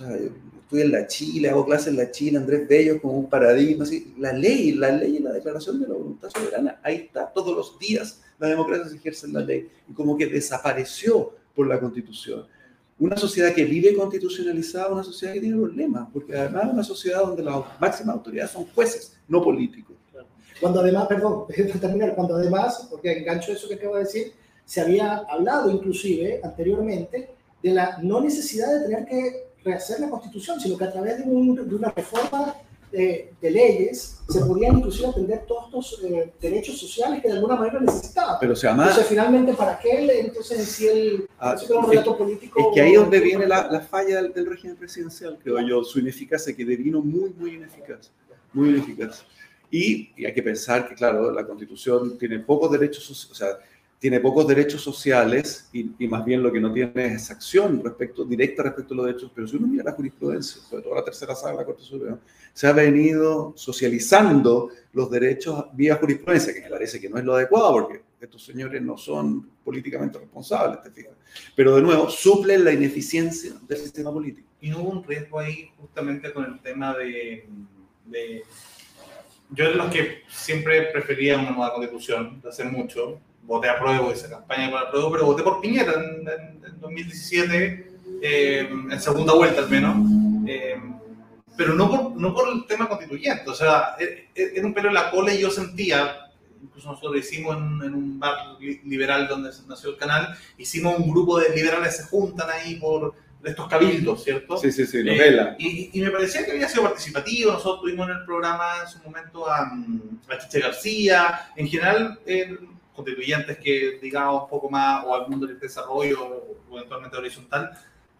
O en la Chile, hago clases en la Chile, Andrés Bello como un paradigma, así. La ley, la ley y la declaración de la voluntad soberana, ahí está, todos los días la democracia se ejerce en la ley. Y como que desapareció por la constitución. Una sociedad que vive constitucionalizada, una sociedad que tiene problemas, porque además es una sociedad donde las máximas autoridades son jueces, no políticos. Cuando además, perdón, para terminar, cuando además, porque engancho eso que acabo de decir, se había hablado inclusive anteriormente de la no necesidad de tener que rehacer la constitución, sino que a través de, de una reforma de, leyes se podían inclusive atender todos estos eh, derechos sociales que de alguna manera necesitaban. Pero se llama... Entonces, finalmente, ¿para qué entonces si el, ah, un relato político? Es que ahí es donde viene la, la falla del, del, régimen presidencial, creo yo, su ineficacia, que devino muy, muy ineficaz, muy ineficaz. Y, y, hay que pensar que, claro, la Constitución tiene pocos derechos, o sea, tiene pocos derechos sociales y, y, más bien lo que no tiene es acción respecto, directa respecto a los derechos. Pero si uno mira la jurisprudencia, sobre todo la tercera sala de la Corte Suprema, se ha venido socializando los derechos vía jurisprudencia, que me parece que no es lo adecuado porque estos señores no son políticamente responsables, te fijas. Pero de nuevo, suplen la ineficiencia del sistema político. Y no hubo un riesgo ahí justamente con el tema de... de... Yo de los que siempre prefería una nueva constitución, de hace mucho, voté a prueba, hice campaña para prueba, pero voté por Piñera en, en, 2017, eh, en segunda vuelta al menos. Eh, pero no por, no por el tema constituyente, o sea, e, e, era un pelo en la cola y yo sentía, incluso nosotros lo hicimos en, en, un bar liberal donde nació el canal, hicimos un grupo de liberales se juntan ahí por estos cabildos, ¿cierto? Sí, sí, sí, eh, novela. y, y, me parecía que había sido participativo, nosotros tuvimos en el programa en su momento a, a Chiche García, en general eh, constituyentes que digamos un poco más, o al mundo del desarrollo, o eventualmente horizontal,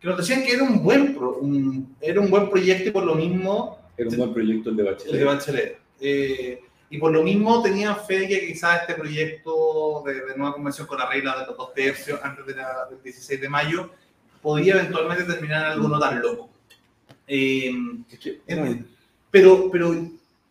que nos decían que era un buen, pro, un, era un buen proyecto y por lo mismo... Era un buen proyecto el de Bachelet. El de Bachelet. Eh, y por lo mismo tenían fe de que quizás este proyecto de, de, nueva convención con la regla de los dos tercios antes de la, del 16 de mayo podía eventualmente terminar en algo no tan loco. Eh, pero, pero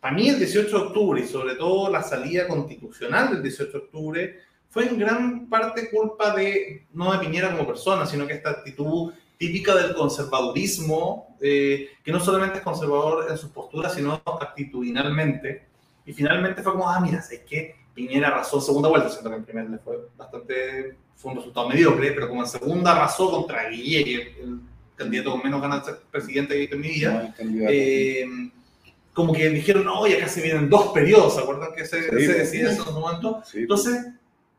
para mí el 18 de octubre y sobre todo la salida constitucional del 18 de octubre fue en gran parte culpa de, no de Piñera como persona, sino que esta actitud típica del conservadurismo, eh, que no solamente es conservador en sus posturas, sino actitudinalmente. Y finalmente fue como, ah, mira, es que Piñera arrasó en segunda vuelta, siendo que en primera le fue bastante, fue un resultado mediocre, pero como en segunda arrasó contra Guille, el candidato con menos ganas de ser presidente que en mi vida, eh, como que dijeron, y acá se vienen dos periodos, ¿se acuerdan que se, sí, se decía eso en un momento? Sí. Entonces,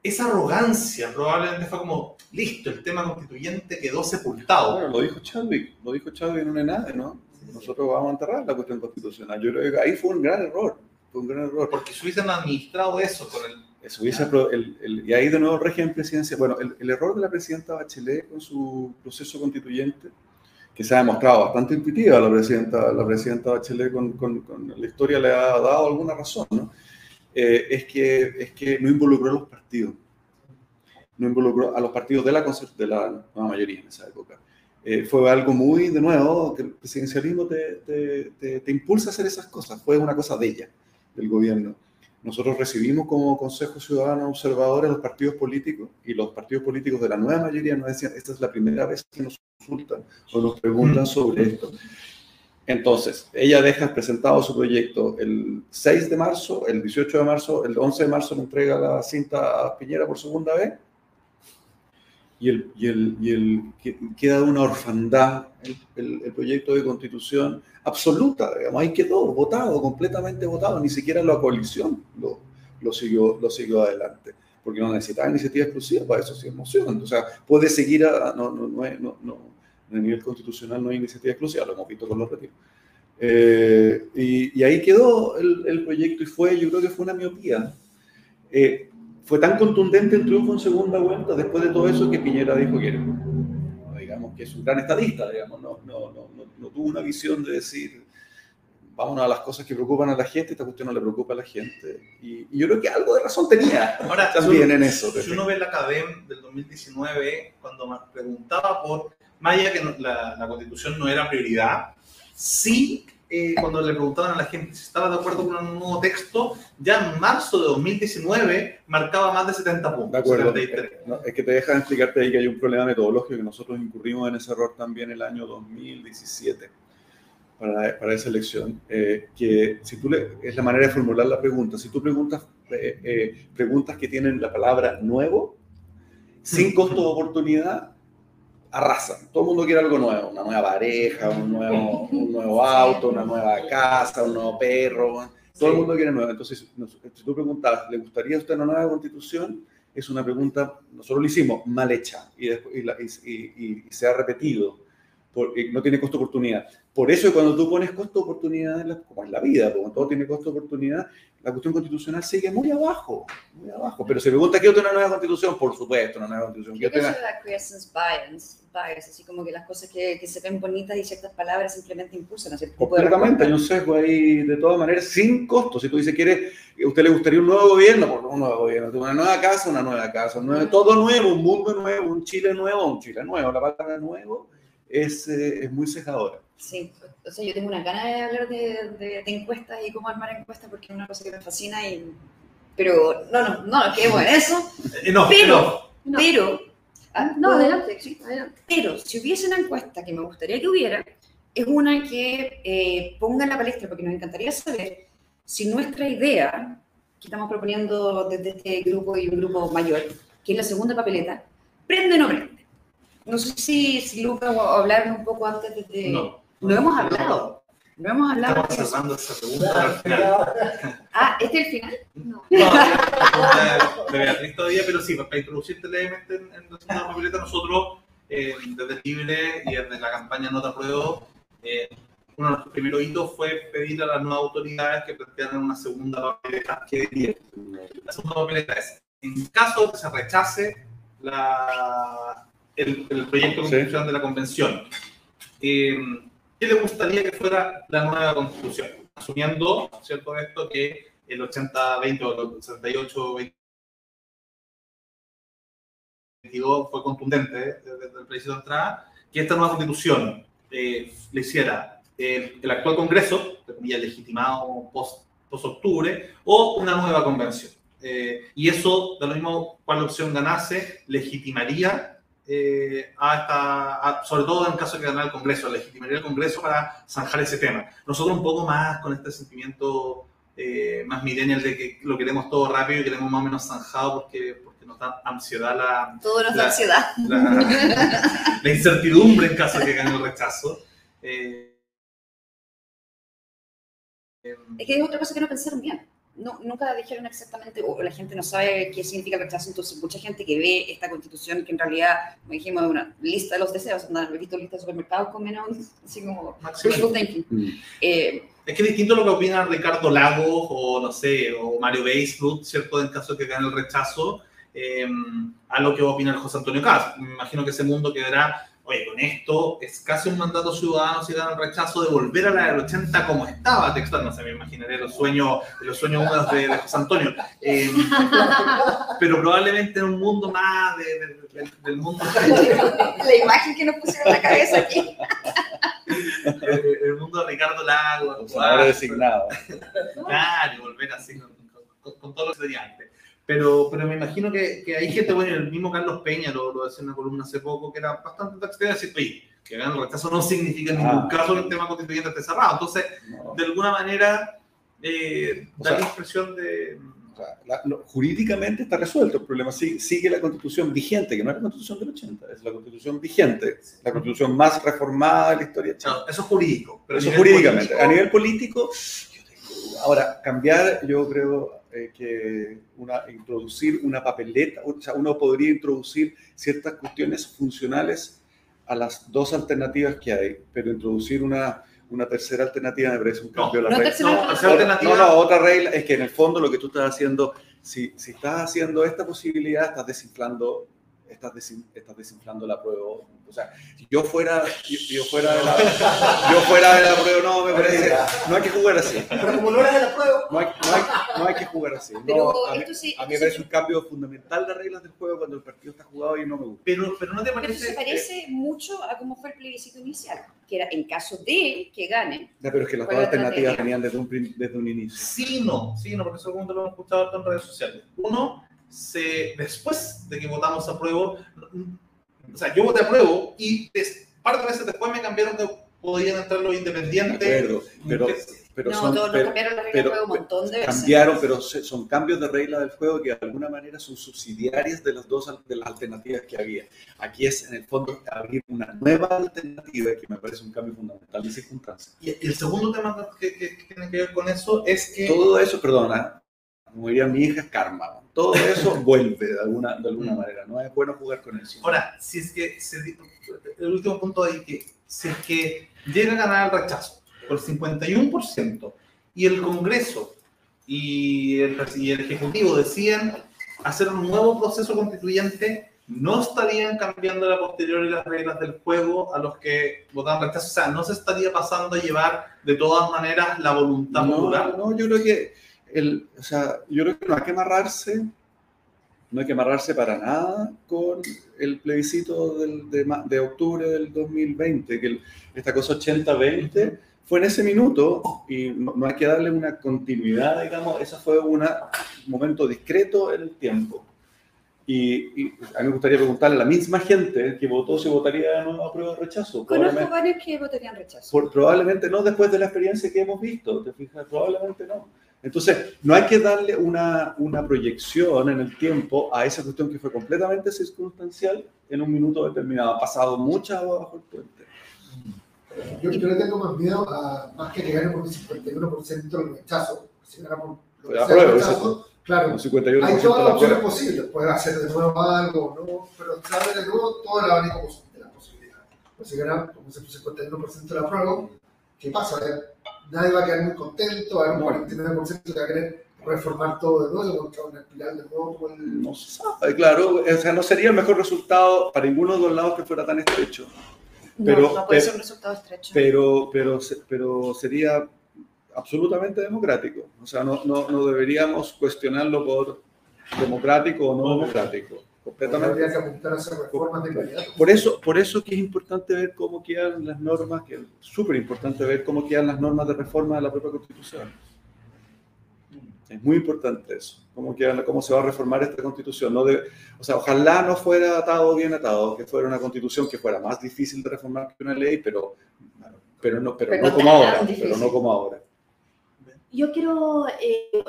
esa arrogancia probablemente fue como, listo, el tema constituyente quedó sepultado. Bueno, lo dijo Chadwick, lo dijo Chadwick en un enade, ¿no? Nosotros vamos a enterrar la cuestión constitucional. Yo creo que ahí fue un gran error, fue un gran error. Porque se hubiesen administrado eso con el... Eso hubiese, el, el, y ahí de nuevo régimen presidencia. Bueno, el, el, error de la presidenta Bachelet con su proceso constituyente, que se ha demostrado bastante intuitiva la presidenta, la presidenta Bachelet con, con, con la historia le ha dado alguna razón, ¿no? Eh, es, que, es que no involucró a los partidos. No involucró a los partidos de la, de la nueva mayoría en esa época. Eh, fue algo muy, de nuevo, que el presidencialismo te, te, te, impulsa a hacer esas cosas. Fue una cosa de ella, del gobierno. Nosotros recibimos como Consejo Ciudadano Observador a los partidos políticos y los partidos políticos de la nueva mayoría nos decían, esta es la primera vez que nos consultan o nos preguntan mm. sobre esto. Entonces, ella deja presentado su proyecto el 6 de marzo, el 18 de marzo, el 11 de marzo le entrega la cinta a Piñera por segunda vez y, el, y, el, y el, queda una orfandad el, el, proyecto de constitución absoluta, digamos, ahí quedó votado, completamente votado, ni siquiera la coalición lo, lo, siguió, lo siguió adelante, porque no necesitaba iniciativa exclusiva, para eso sí emoción, o sea, puede seguir, a, no, no, no, no, el nivel constitucional no hay iniciativa exclusiva, lo hemos visto con los retiros. Eh, y, y, ahí quedó el, el, proyecto y fue, yo creo que fue una miopía. Eh, fue tan contundente el triunfo en segunda vuelta después de todo eso que Piñera dijo que, digamos, que es un gran estadista, digamos, no, no, no, no, tuvo una visión de decir, vámonos a las cosas que preocupan a la gente, esta cuestión no le preocupa a la gente. Y, yo creo que algo de razón tenía Ahora, también en eso. Si uno ve la CADEM del 2019, cuando me preguntaba por, Maya, que la, la constitución no era prioridad, sí eh, cuando le preguntaban a la gente si estaba de acuerdo con un nuevo texto, ya en marzo de 2019 marcaba más de 70 puntos. De acuerdo. es que te dejan explicarte ahí que hay un problema metodológico que nosotros incurrimos en ese error también el año 2017 para, para esa elección. Eh, que si tú le, es la manera de formular la pregunta. Si tú preguntas eh, preguntas que tienen la palabra nuevo, sin costo de oportunidad, arrasan. Todo el mundo quiere algo nuevo, una nueva pareja, un nuevo, un nuevo auto, una nueva casa, un nuevo perro. Todo el mundo quiere nuevo. Entonces, si tú preguntas, ¿le gustaría a usted una nueva constitución? Es una pregunta, nosotros lo hicimos mal hecha y, y, y se ha repetido porque no tiene costo oportunidad. Por eso cuando tú pones costo oportunidad, como en la vida, como todo tiene costo oportunidad, la cuestión constitucional sigue muy abajo, muy abajo. Pero si me pregunta, ¿qué otra nueva constitución? Por supuesto, una nueva constitución. ¿Qué otra? bias, bias, así como que las cosas que, que, se ven bonitas y ciertas palabras simplemente impulsan a cierto Completamente, hay un sesgo ahí de todas maneras, sin costo. Si tú dices, quiere, ¿a usted le gustaría un nuevo gobierno? Por un nuevo gobierno, una nueva casa, una nueva casa, todo nuevo, un mundo nuevo, un Chile nuevo, un Chile nuevo. La palabra nuevo es, eh, es muy cejadora. Sí, o sea, yo tengo una gana de hablar de, de, encuestas y cómo armar encuestas porque es una cosa que me fascina y... Pero no, no, no, quedemos en eso. Eh, no, pero, no. pero... Ah, no, adelante, sí, adelante. Pero si hubiese una encuesta que me gustaría que hubiera, es una que eh, ponga en la palestra, porque nos encantaría saber si nuestra idea, que estamos proponiendo desde este grupo y un grupo mayor, que es la segunda papeleta, prende o no prende. No sé si, si Lucas o hablar un poco antes de... No, no hemos hablado. No hemos hablado. Estamos cerrando esa pregunta al final. Ah, ¿este es el final? No. No, de Beatriz todavía, pero sí, para introducirte levemente en, en la segunda papeleta, nosotros, eh, desde Libre y desde la campaña Nota Pruebo, eh, uno de nuestros primeros hitos fue pedir a las nuevas autoridades que plantearan una segunda papeleta. ¿Qué diría? La segunda papeleta es, en caso de que se rechace la, el, el proyecto de constitución de la convención. Eh, ¿Qué le gustaría que fuera la nueva constitución? Asumiendo, ¿cierto? Esto que el 80-20 o el 68-22 fue contundente desde el plebiscito de entrada, que esta nueva constitución eh, le hiciera eh, el actual Congreso, ya legitimado post-octubre, o una nueva convención. Eh, y eso, de lo mismo cuál opción ganase, legitimaría eh, sobre todo en caso de que ganara el Congreso, legitimaría el Congreso para zanjar ese tema. Nosotros un poco más con este sentimiento eh, más millennial de que lo queremos todo rápido y queremos más o menos zanjado porque, porque nos da ansiedad la... Todo nos da ansiedad. La, incertidumbre en caso de que gane el rechazo. Eh, es que hay otra cosa que no pensaron bien no, nunca dijeron exactamente, o la gente no sabe qué significa el rechazo, entonces mucha gente que ve esta constitución, que en realidad, como dijimos, es una lista de los deseos, una visto lista de supermercados con menos, así como thinking. Mm. Eh, es que es distinto lo que opina Ricardo Lagos o, no sé, o Mario Beisflut, ¿cierto? En caso de que gane el rechazo, eh, a lo que opina José Antonio Caz. Me imagino que ese mundo quedará oye, con esto es casi un mandato ciudadano si dan el rechazo de volver a la del 80 como estaba textual, no sé, me imaginaré los sueños, los sueños húmedos de, de, José Antonio, eh, pero probablemente en un mundo más de, de, del mundo... la imagen que nos pusieron en la cabeza aquí. el mundo de Ricardo Lago, ahora designado. Claro, volver así con, con, con todo lo que antes. Pero, pero me imagino que, que hay gente, bueno, el mismo Carlos Peña lo, lo decía en una columna hace poco, que era bastante taxista, decir, oye, que hagan el rechazo no significa en ningún ah. caso que el tema constituyente esté cerrado. Entonces, no. de alguna manera, eh, da sea, la impresión de... O sea, la, lo, jurídicamente está resuelto el problema. Sigue, sigue, la constitución vigente, que no es la constitución del 80, es la constitución vigente, la constitución más reformada de la historia. No, eso es jurídico. Pero eso jurídicamente. Político, a nivel político, ahora, cambiar, yo creo, eh, que una, introducir una papeleta, o sea, uno podría introducir ciertas cuestiones funcionales a las dos alternativas que hay, pero introducir una, una tercera alternativa me parece un cambio no, de la regla. No, tercera alternativa. no, no, otra regla es que en el fondo lo que tú estás haciendo, si, si estás haciendo esta posibilidad, estás desinflando, estás, desin, estás desinflando la prueba. O sea, si yo fuera, yo, yo, fuera de la, yo fuera de la prueba, no, me parece, no hay que jugar así. Pero como no eres de la prueba. No hay, no hay, no hay que jugar así. No, a, mí, sí, a mí me parece sí. un cambio fundamental de reglas del juego cuando el partido está jugado y no me gusta. Pero, pero no te parece. Pero se parece eh, mucho a cómo fue el plebiscito inicial, que era en caso de que gane. Ya, pero es que las dos alternativas venían desde un, desde un inicio. Sí, no, sí, no, porque eso como te lo hemos escuchado en redes sociales. Uno, se, después de que votamos a prueba, o sea, yo voté a prueba y des, par de veces después me cambiaron que podían entrar los independientes. Acuerdo, pero, pero no, son, todos pero, cambiaron la regla pero, del juego un montón de veces. Cambiaron, pero son cambios de regla del juego que de alguna manera son subsidiarias de las dos de las alternativas que había. Aquí es, en el fondo, abrir una nueva alternativa que me parece un cambio fundamental de circunstancias. Y el segundo tema que, que, que tiene que ver con eso es que... Todo eso, perdona, como diría mi hija, es karma. Todo eso vuelve de alguna, de alguna manera. No es bueno jugar con eso. Ahora, si es que, se, el último punto ahí, que si es que llega a ganar el rechazo por 51% y el Congreso y el, y el Ejecutivo deciden hacer un nuevo proceso constituyente, no estarían cambiando la posterior y las reglas del juego a los que votaron rechazo. O sea, no se estaría pasando a llevar de todas maneras la voluntad no, popular. No, yo creo que el, o sea, yo creo que no hay que amarrarse, no hay que amarrarse para nada con el plebiscito del, de, de, octubre del 2020, que el, esta cosa 80-20 fue en ese minuto y no, no, hay que darle una continuidad, digamos, eso fue una, un momento discreto en el tiempo. Y, y, a mí me gustaría preguntarle a la misma gente que votó si votaría de nuevo a prueba de rechazo. Conozco varios que votarían rechazo. Por, probablemente no después de la experiencia que hemos visto, ¿te fijas? Probablemente no. Entonces, no hay que darle una, una, proyección en el tiempo a esa cuestión que fue completamente circunstancial en un minuto determinado. Ha pasado mucha agua bajo el puente. Yo, yo le tengo más miedo a más que llegar el 51% del rechazo. Si gana por el rechazo, claro, 51 hay todas las opciones posibles. Puede hacer de nuevo algo no, pero sabe de nuevo todo el abanico de las posibilidades. Pues si gana como el 51% de la prueba, ¿qué pasa? Nadie va a quedar muy contento, hay un 49% que va a querer reformar todo de nuevo, encontrar una espiral de nuevo. El... No se sabe, claro, o sea, no sería el mejor resultado para ninguno de los lados que fuera tan estrecho. Pero, no, no puede pero, ser un resultado estrecho. Pero, pero, pero sería absolutamente democrático. O sea, no, no, no deberíamos cuestionarlo por democrático o no democrático completamente. Habría que apuntar a hacer reformas de calidad. Por eso, por eso que es importante ver cómo quedan las normas, que es súper importante ver cómo quedan las normas de reforma de la propia Constitución. Es muy importante eso, cómo, quedan, cómo se va a reformar esta Constitución. No de, o sea, ojalá no fuera atado bien atado, que fuera una Constitución que fuera más difícil de reformar que una ley, pero, pero, no, pero, pero no, como ahora, pero no como ahora. Yo quiero, eh,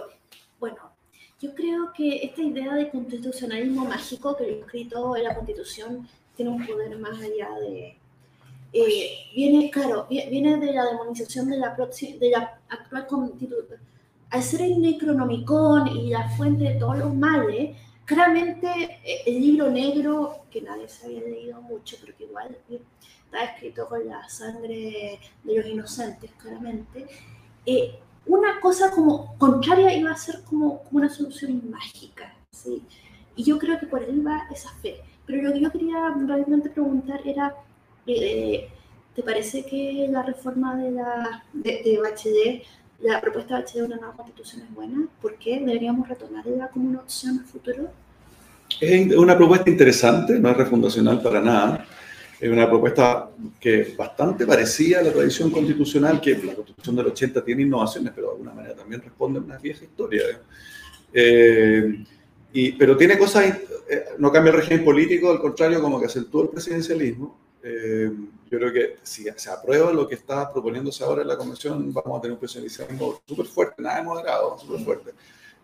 yo creo que esta idea de constitucionalismo mágico que el escrito de la Constitución tiene un poder más allá de... Eh, viene, claro, viene de la demonización de la, de la actual Constitución. Al ser el Necronomicon y la fuente de todos los males, claramente eh, el libro negro, que nadie se había leído mucho, pero que igual está escrito con la sangre de los inocentes, claramente, eh, una cosa como contraria iba a ser como, como una solución mágica, ¿sí? Y yo creo que por ahí va esa fe. Pero lo que yo quería realmente preguntar era, eh, ¿te parece que la reforma de, la, de, de la propuesta de Bachelet de una nueva constitución es buena? ¿Por qué deberíamos retomarla como una opción al futuro? Es una propuesta interesante, no es refundacional para nada. Es una propuesta que bastante parecida a la tradición constitucional, que la constitución del 80 tiene innovaciones, pero de alguna manera también responde a una vieja historia. Eh, y, pero tiene cosas, eh, no cambia el régimen político, al contrario, como que acentúa el presidencialismo. Eh, yo creo que si se aprueba lo que está proponiéndose ahora en la convención, vamos a tener un presidencialismo súper fuerte, nada de moderado, súper fuerte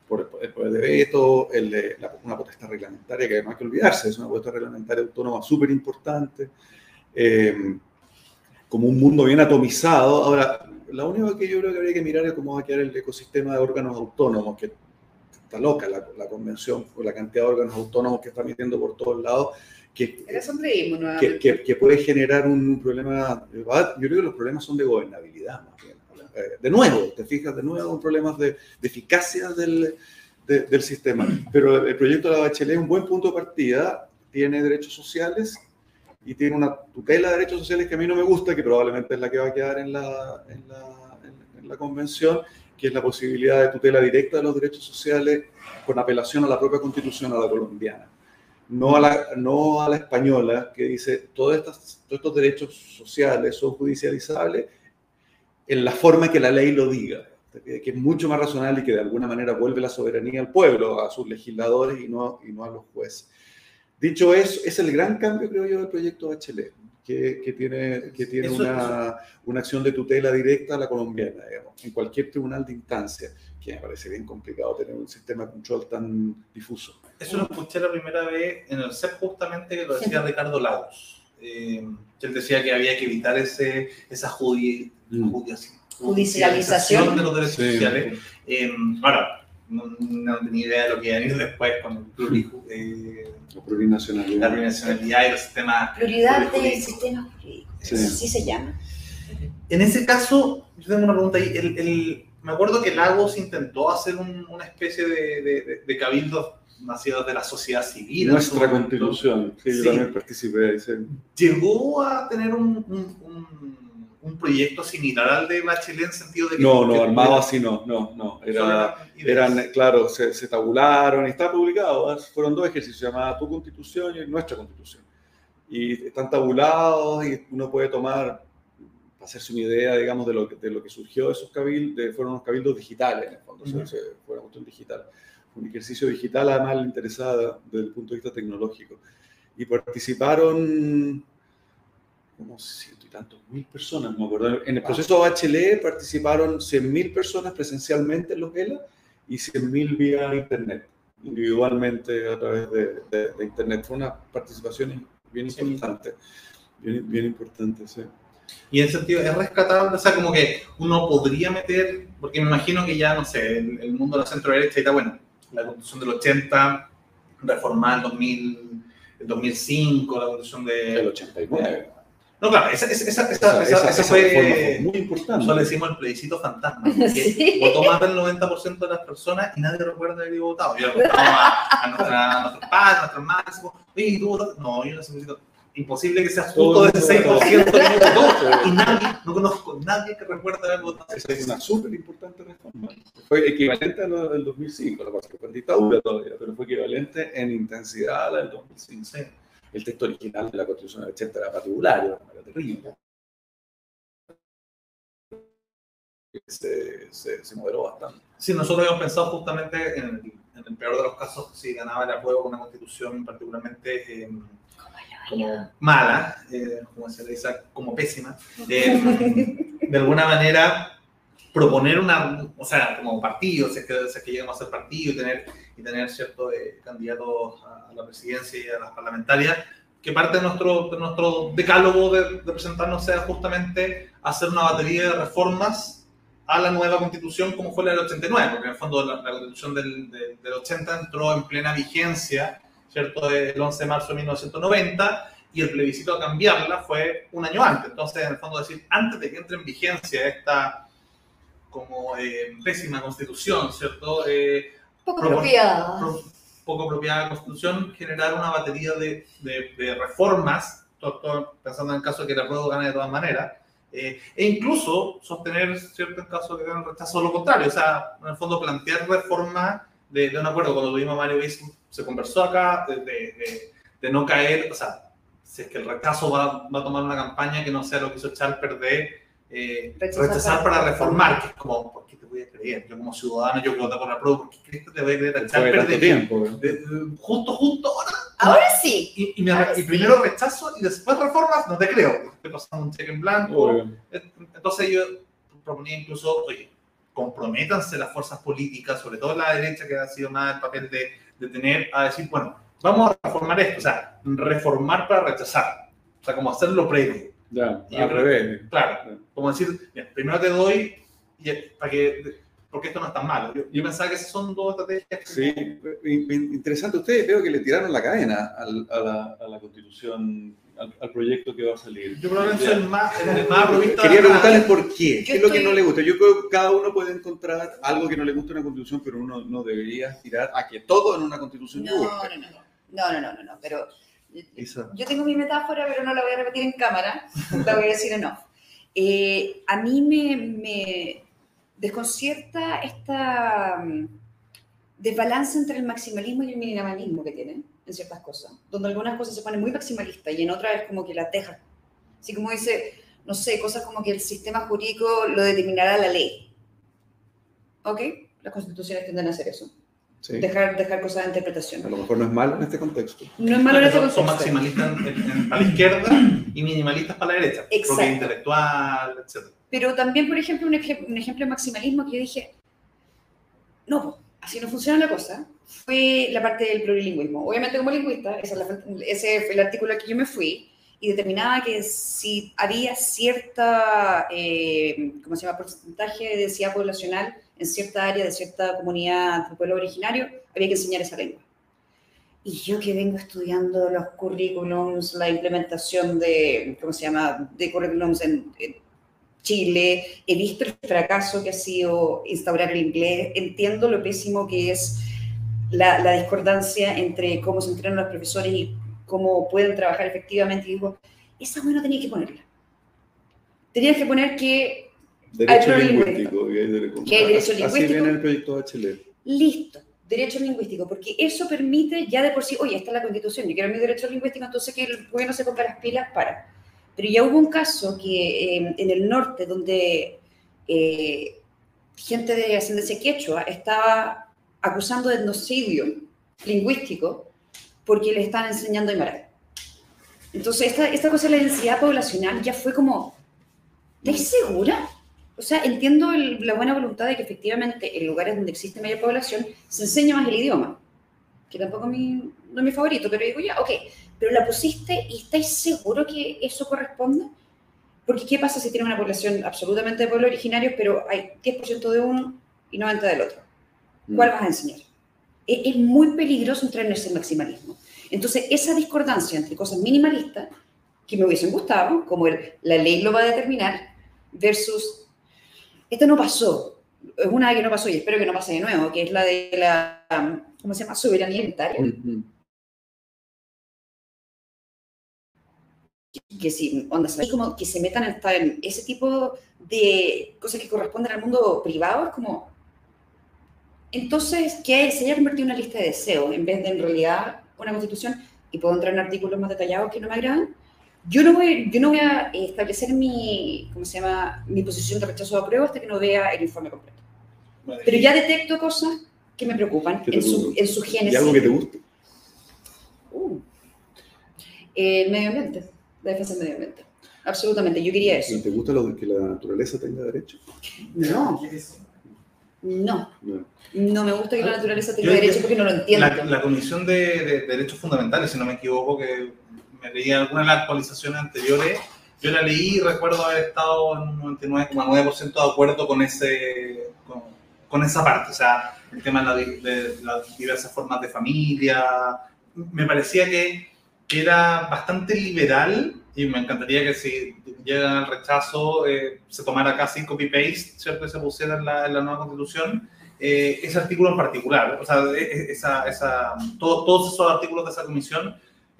por el poder de veto, el de una potestad reglamentaria que no hay que olvidarse, es una potestad reglamentaria autónoma súper importante, eh, como un mundo bien atomizado. Ahora, la única que yo creo que habría que mirar es cómo va a quedar el ecosistema de órganos autónomos, que está loca la, la convención por la cantidad de órganos autónomos que está metiendo por todos lados. Que, que, que, que, puede generar un problema, yo creo que los problemas son de gobernabilidad más bien eh, de nuevo, te fijas, de nuevo, problemas de, eficacia del, del, sistema. Pero el proyecto de la Bachelet es un buen punto de partida, tiene derechos sociales y tiene una tutela de derechos sociales que a mí no me gusta, que probablemente es la que va a quedar en la, en la, en la convención, que es la posibilidad de tutela directa de los derechos sociales con apelación a la propia constitución, a la colombiana. No a la, no a la española, que dice todos estos derechos sociales son judicializables en la forma que la ley lo diga, que es mucho más razonable y que de alguna manera vuelve la soberanía al pueblo, a sus legisladores y no, y no a los jueces. Dicho eso, es el gran cambio, creo yo, del proyecto Bachelet, que, que tiene, que tiene una, una, acción de tutela directa a la colombiana, digamos, en cualquier tribunal de instancia, que me parece bien complicado tener un sistema de control tan difuso. Eso lo escuché la primera vez en el CEP justamente que lo decía Ricardo Lagos. Eh, él decía que había que evitar ese, esa judi judicialización de los derechos sociales. Eh, ahora, no, no, tenía idea de lo que iba a venir después con el pluri, eh, la plurinacionalidad. La plurinacionalidad y los sistemas. Prioridad del sistema jurídico, sí. así se llama. En ese caso, yo tengo una pregunta ahí. El, el, me acuerdo que Lagos intentó hacer un, una especie de, de, de cabildo nacidos de la sociedad civil. Nuestra constitución, sí, yo también participé. Sí. Llegó a tener un, un, un, proyecto similar al de Bachelet en sentido de que... No, no, armado así no, no, no. Era, eran, claro, se, se, tabularon, está publicado, fueron dos ejercicios, se llamaba Tu Constitución y Nuestra Constitución. Y están tabulados y uno puede tomar, hacerse una idea, digamos, de lo que, de lo que surgió de esos cabildos, fueron unos cabildos digitales, en el fondo, uh -huh. se, fue una cuestión digital un ejercicio digital, además le interesaba desde el punto de vista tecnológico. Y participaron como tantos mil personas, me acuerdo. En el proceso Bachelet participaron 100.000 personas presencialmente en los ELA y 100.000 vía Internet, individualmente a través de, de, de, Internet. Fue una participación bien importante, bien, bien importante, sí. Y en ese sentido es rescatable, o sea, como que uno podría meter, porque me imagino que ya, no sé, el, el mundo de la centro derecha está bueno, la constitución del 80, reformada en 2000, 2005, la constitución de... El 89. No, claro, esa, esa, esa, fue, muy importante. Nosotros le decimos el plebiscito fantasma, porque sí. votó más del 90% de las personas y nadie recuerda haber votado. Yo le a, a, nuestra, a nuestros padres, a nuestros máximos, oye, ¿tú votaste? No, yo no imposible que sea justo de ese 6% que votó. Y nadie, no conozco a nadie que recuerde haber votado. Esa es una súper importante reforma. Fue equivalente a la del 2005, la que fue en dictadura todavía, pero fue equivalente en intensidad a la del 2005. El texto original de la Constitución del 80 era particular, era terrible. Se, se, se, moderó bastante. Sí, nosotros habíamos pensado justamente en el, en el peor de los casos si ganaba el apruebo con una constitución particularmente eh, como mala, eh, como se le dice, como pésima, eh, de alguna manera proponer una, o sea, como partido, si es que, si es que llegamos a ser partido y tener, y tener ciertos eh, candidatos a, la presidencia y a las parlamentarias, que parte de nuestro, de nuestro decálogo de, de presentarnos sea justamente hacer una batería de reformas a la nueva constitución como fue la del 89, porque en el fondo la, la constitución del, de, del 80 entró en plena vigencia ¿cierto? El 11 de marzo de 1990 y el plebiscito a cambiarla fue un año antes. Entonces, en el fondo, decir, antes de que entre en vigencia esta como eh, pésima constitución, ¿cierto? Eh, poco apropiada. Pro, poco apropiada constitución, generar una batería de, de, de, reformas pensando en el caso de que la prueba gane de todas maneras, eh, e incluso sostener, ¿cierto?, en caso de que gane el rechazo, lo contrario, o sea, en el fondo plantear reforma de, de un acuerdo. Cuando tuvimos a Mario Bici, se conversó acá de, de, de, no caer, o sea, si es que el rechazo va, va, a tomar una campaña que no sea lo que hizo Charper de eh, rechazar, rechazar, para, reformar, que es como, ¿por qué te voy a creer? Yo como ciudadano, yo que voté por la prueba, ¿por qué crees que te voy a creer a Charper de tiempo? justo, justo, ahora. Ahora sí. Y, y, me, ahora y primero sí. rechazo y después reformas, no te creo. Estoy pasando un cheque en blanco. Obvio. Entonces yo proponía incluso, oye, comprométanse las fuerzas políticas, sobre todo la derecha, que ha sido más el papel de, de tener, a decir, bueno, vamos a reformar esto, o sea, reformar para rechazar, o sea, como hacerlo previo. Ya, y al revés. Eh. Claro, ya. como decir, mira, primero te doy y, para que, porque esto no es tan malo. Yo, yo pensaba que esas son dos estrategias. Sí, como... interesante. Ustedes veo que le tiraron la cadena al, a, la, a la constitución al, al, proyecto que va a salir. Yo probablemente soy el más, el más Quería preguntarles por qué, qué es lo que no le gusta. Yo creo que cada uno puede encontrar algo que no le gusta en una constitución, pero uno no debería aspirar a que todo en una constitución no. No, no, no, no, no, no, no, no, pero yo tengo mi metáfora, pero no la voy a repetir en cámara, la voy a decir en off. Eh, a mí me, me desconcierta esta desbalance entre el maximalismo y el minimalismo que tienen en ciertas cosas, donde algunas cosas se ponen muy maximalistas y en otras es como que las dejan. Así como dice, no sé, cosas como que el sistema jurídico lo determinará la ley. ¿Ok? Las constituciones tienden a hacer eso. Sí. Dejar, dejar cosas de interpretación. A lo mejor no es malo en este contexto. No es malo en este contexto. Son maximalistas para la izquierda y minimalistas para la derecha. Exacto. Porque intelectual, etc. Pero también, por ejemplo, un, ej un ejemplo de maximalismo que yo dije, no, así no funciona la cosa, fue la parte del plurilingüismo. Obviamente como lingüista, esa es la, ese fue el artículo al que yo me fui, y determinaba que si había cierta, eh, ¿cómo se llama?, porcentaje de densidad poblacional en cierta área de cierta comunidad de pueblo originario, había que enseñar esa lengua. Y yo que vengo estudiando los currículums, la implementación de, ¿cómo se llama?, de currículums en, en Chile, he visto el fracaso que ha sido instaurar el inglés, entiendo lo pésimo que es la, la, discordancia entre cómo se entrenan los profesores y cómo pueden trabajar efectivamente. Y digo, esa bueno tenía que ponerla. Tenías que poner que derecho lingüístico. lingüístico. Que hay derecho lingüístico. Así viene el proyecto HL. Listo, derecho lingüístico, porque eso permite ya de por sí, oye, esta es la constitución, yo quiero mi derecho lingüístico, entonces que el gobierno se ponga las pilas para. Pero ya hubo un caso que eh, en el norte, donde eh, gente de ascendencia quechua estaba acusando de etnocidio lingüístico porque le están enseñando Aymara. Entonces, esta, esta cosa de la densidad poblacional ya fue como, ¿estás segura? O sea, entiendo el, la buena voluntad de que efectivamente en lugares donde existe mayor población se enseña más el idioma, que tampoco mi, no es mi favorito, pero digo ya, ok, pero la pusiste y ¿estáis seguro que eso corresponde? Porque ¿qué pasa si tiene una población absolutamente de pueblos originarios, pero hay 10% de uno y 90% del otro? ¿Cuál vas a enseñar? Es, es muy peligroso entrar en ese maximalismo. Entonces, esa discordancia entre cosas minimalistas, que me hubiesen gustado, como el, la ley lo va a determinar, versus, esto no pasó, es una que no pasó y espero que no pase de nuevo, que es la de la, ¿cómo se llama?, soberanía alimentaria. Uh -huh. que si, onda, como que se metan hasta en ese tipo de cosas que corresponden al mundo privado, es como, entonces, que se haya convertido en una lista de deseos en vez de en realidad una constitución, y puedo entrar en artículos más detallados que no me agradan, yo no voy, yo no voy a establecer mi, ¿cómo se llama?, mi posición de rechazo de apruebo hasta que no vea el informe completo. Vale. Pero ya detecto cosas que me preocupan en su, en su génesis. ¿Y algo que te guste? Uh, el medio ambiente, la defensa del medio ambiente. Absolutamente, yo quería eso. ¿Te gusta lo de que la naturaleza tenga derecho? No. No. no. No me gusta que la naturaleza tenga derecho porque no lo entiendo. La, la Comisión de, de, Derechos Fundamentales, si no me equivoco, que me leí alguna de las actualizaciones anteriores, yo la leí y recuerdo haber estado en un 99,9% de acuerdo con, ese, con, con, esa parte. O sea, el tema de, la, de, las diversas formas de familia. Me parecía que, que era bastante liberal y me encantaría que si llegan al rechazo eh, se tomara casi copy-paste, ¿cierto? Y se pusiera en la, en la nueva constitución. Eh, ese artículo en particular, o sea, esa, esa, todo, todos esos artículos de esa comisión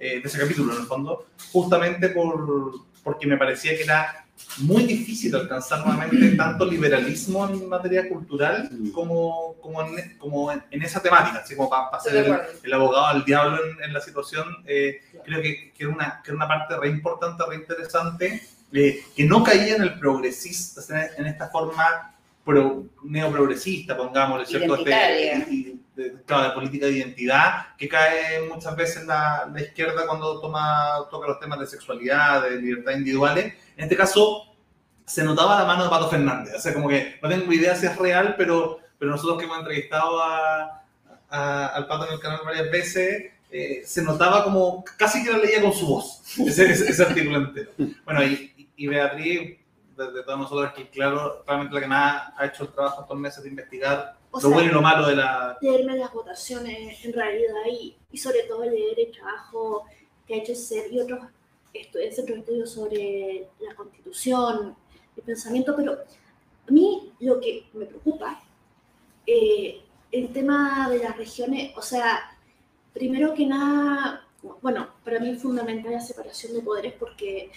de ese capítulo, en el fondo, justamente por, porque me parecía que era muy difícil alcanzar nuevamente tanto liberalismo en materia cultural como, como, en, como en, esa temática, así como para, ser el, abogado al diablo en, la situación, eh, creo que, que, era una, que una parte re importante, re interesante, eh, que no caía en el progresista, en esta forma pro, neoprogresista, pongámosle, ¿cierto? Este, de, claro, de política de identidad, que cae muchas veces la, la izquierda cuando toma, toca los temas de sexualidad, de libertad individuales. En este caso, se notaba la mano de Pato Fernández. O sea, como que no tengo idea si es real, pero, pero nosotros que hemos entrevistado a, al Pato en el canal varias veces, eh, se notaba como casi que lo leía con su voz, ese, ese, artículo entero. Bueno, y, y Beatriz, de, todos nosotros, que claro, realmente la que más ha hecho el trabajo estos meses de investigar lo bueno y lo malo de la... Leerme las votaciones en realidad y, y sobre todo leer el trabajo que ha hecho ser y otros estudios, otros estudios sobre la constitución, el pensamiento, pero a mí lo que me preocupa, eh, el tema de las regiones, o sea, primero que nada, bueno, para mí es fundamental la separación de poderes porque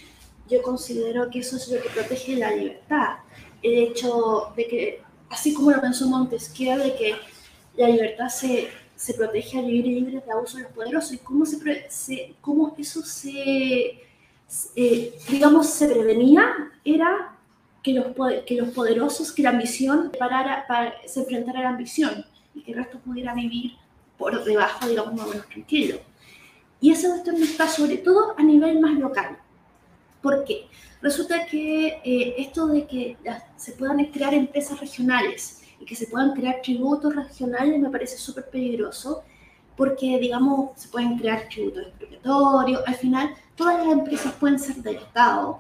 yo considero que eso es lo que protege la libertad. El hecho de que, así como lo pensó Montesquieu, de que la libertad se, se protege al vivir libre de abuso de los poderosos y cómo, se, cómo eso se, eh, digamos, se prevenía era que los, que los poderosos, que la ambición parara, para, se enfrentara a la ambición y que el resto pudiera vivir por debajo, digamos, más o menos tranquilo. Y eso está sobre todo a nivel más local. ¿Por qué? Resulta que eh, esto de que se puedan crear empresas regionales y que se puedan crear tributos regionales me parece súper peligroso porque, digamos, se pueden crear tributos expropiatorios, al final todas las empresas pueden ser del Estado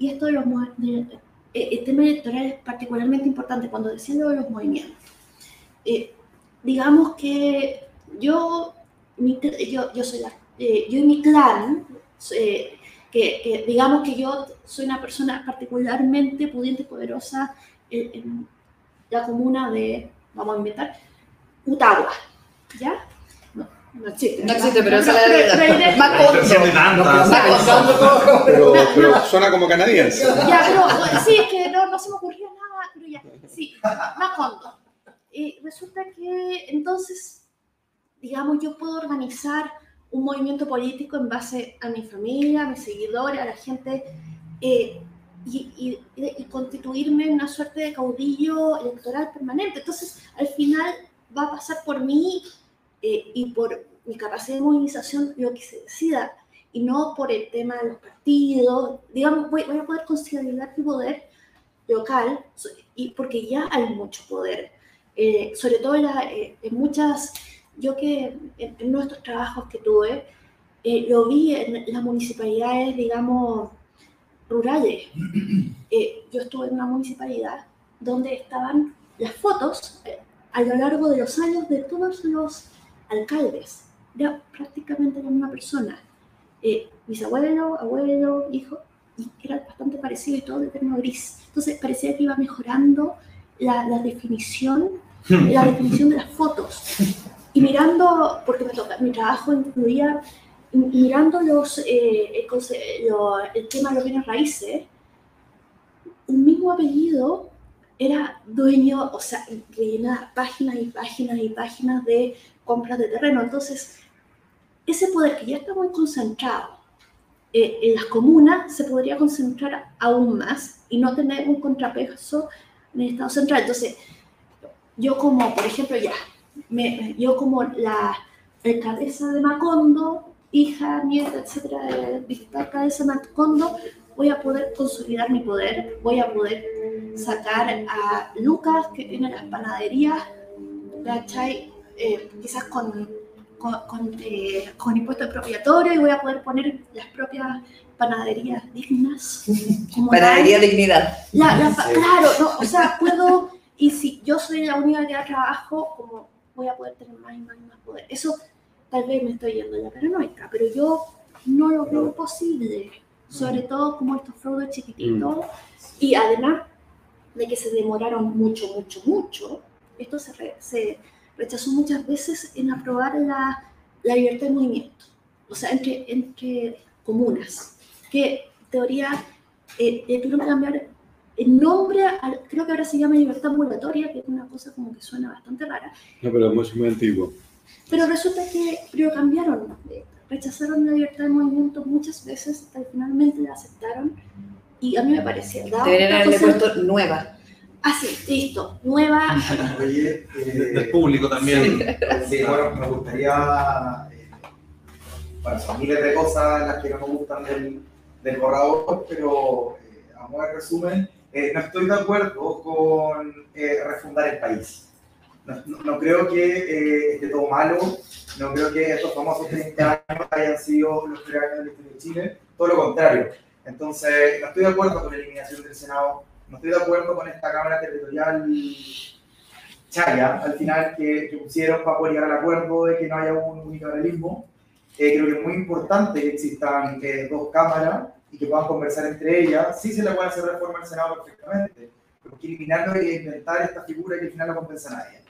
y esto de los, de, eh, el tema electoral es particularmente importante cuando deciden de los movimientos. Eh, digamos que yo, yo, yo, soy la, yo y mi clan, que, digamos que yo soy una persona particularmente pudiente y poderosa en, la comuna de, vamos a inventar, Utagua, ¿ya? No existe. No existe, pero esa es la verdad. Más Pero, pero suena como canadiense. Ya, pero sí, es que no, no se me ocurrió nada, pero ya. Sí, Macondo. Y resulta que entonces, digamos, yo puedo organizar un movimiento político en base a mi familia, a mis seguidores, a la gente, eh, y, y, y, constituirme en una suerte de caudillo electoral permanente. Entonces, al final va a pasar por mí eh, y por mi capacidad de movilización lo que se decida y no por el tema de los partidos. Digamos, voy, voy a poder considerar mi poder local y porque ya hay mucho poder. Eh, sobre todo en, eh, en, muchas, yo que en, nuestros trabajos que tuve, lo vi en las municipalidades, digamos, rurales. yo estuve en una municipalidad donde estaban las fotos a lo largo de los años de todos los alcaldes. Era prácticamente la misma persona. Eh, bisabuelo, abuelo, hijo, y era bastante parecido y todo de terno gris. Entonces parecía que iba mejorando la, la definición, la definición de las fotos. Y mirando, porque me toca, mi trabajo incluía, mirando los, eh, el, el, tema de los bienes raíces, un mismo apellido era dueño, o sea, rellenaba páginas y páginas y páginas de compras de terreno. Entonces, ese poder que ya está muy concentrado eh, en las comunas se podría concentrar aún más y no tener un contrapeso en el Estado central. Entonces, yo como, por ejemplo, ya, me, yo como la alcaldesa de Macondo, hija, nieta, etcétera, de la alcaldesa de Macondo, voy a poder consolidar mi poder, voy a poder sacar a Lucas, que tiene las panaderías, ¿cachai? Eh, quizás con, con, eh, con, impuesto expropiatorio y voy a poder poner las propias panaderías dignas. Panadería dignidad. Claro, no, o sea, puedo, y si yo soy la única que da trabajo, como voy a poder tener más y más y más poder. Eso tal vez me estoy yendo la paranoica, pero yo no lo veo posible, sobre todo como estos fraudes chiquititos, mm. y además de que se demoraron mucho, mucho, mucho, esto se, se rechazó muchas veces en aprobar la, la libertad de movimiento. o sea, entre, entre comunas, que teoría, eh, eh, tuvieron que cambiar el nombre, creo que ahora se llama libertad ambulatoria, que es una cosa como que suena bastante rara. No, pero es muy antiguo. Pero resulta que pero cambiaron, eh, rechazaron la libertad de movimiento muchas veces hasta que finalmente la aceptaron y a mí me parecía. Deberían haberle puesto nueva. Ah, sí, listo, nueva. Oye, eh, del público también. Sí, bueno, me gustaría, eh, bueno, son miles de cosas las que no me gustan del, del borrador, pero eh, a modo de resumen, eh, no estoy de acuerdo con refundar el país. No, creo que eh, esté todo malo, no creo que estos famosos 30 años hayan sido los tres años de la historia de Chile, todo lo contrario. Entonces, no estoy de acuerdo con la eliminación del Senado, no estoy de acuerdo con esta Cámara Territorial chaya, al final, que, que pusieron para poder llegar al acuerdo de que no haya un unicameralismo. Eh, creo que es muy importante que existan eh, dos cámaras y que puedan conversar entre ellas. Sí se le puede hacer reforma al Senado perfectamente, pero que eliminarlo y inventar esta figura que al final no compensa a nadie.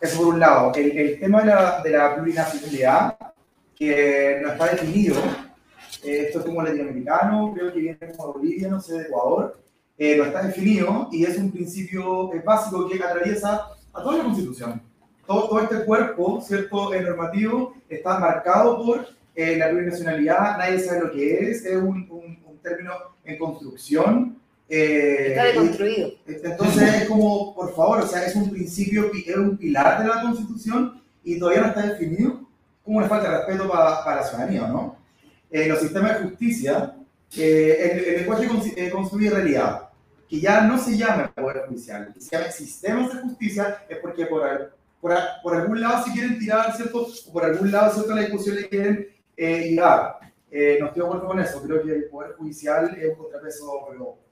Eso por un lado. El, el tema de la, de la, plurinacionalidad, que no está definido, eh, esto es como latinoamericano, creo que viene como Bolivia, no sé, de Ecuador, eh, no está definido y es un principio básico que atraviesa a toda la Constitución. Todo, todo este cuerpo, ¿cierto?, el normativo está marcado por la plurinacionalidad, nadie sabe lo que es, es un, un, un término en construcción, eh, Está deconstruido. Entonces es como, por favor, o sea, es un principio, es un pilar de la Constitución y todavía no está definido. Como le falta respeto para, para la ciudadanía, ¿no? Eh, los sistemas de justicia, eh, el, el, lenguaje eh, construye realidad, que ya no se llama Poder Judicial, que se llama sistemas de justicia, es porque por, por, por algún lado se quieren tirar, ¿cierto? O por algún lado, ¿cierto? La discusión le quieren eh, llegar. Eh, no estoy de acuerdo con eso, creo que el Poder Judicial es un contrapeso,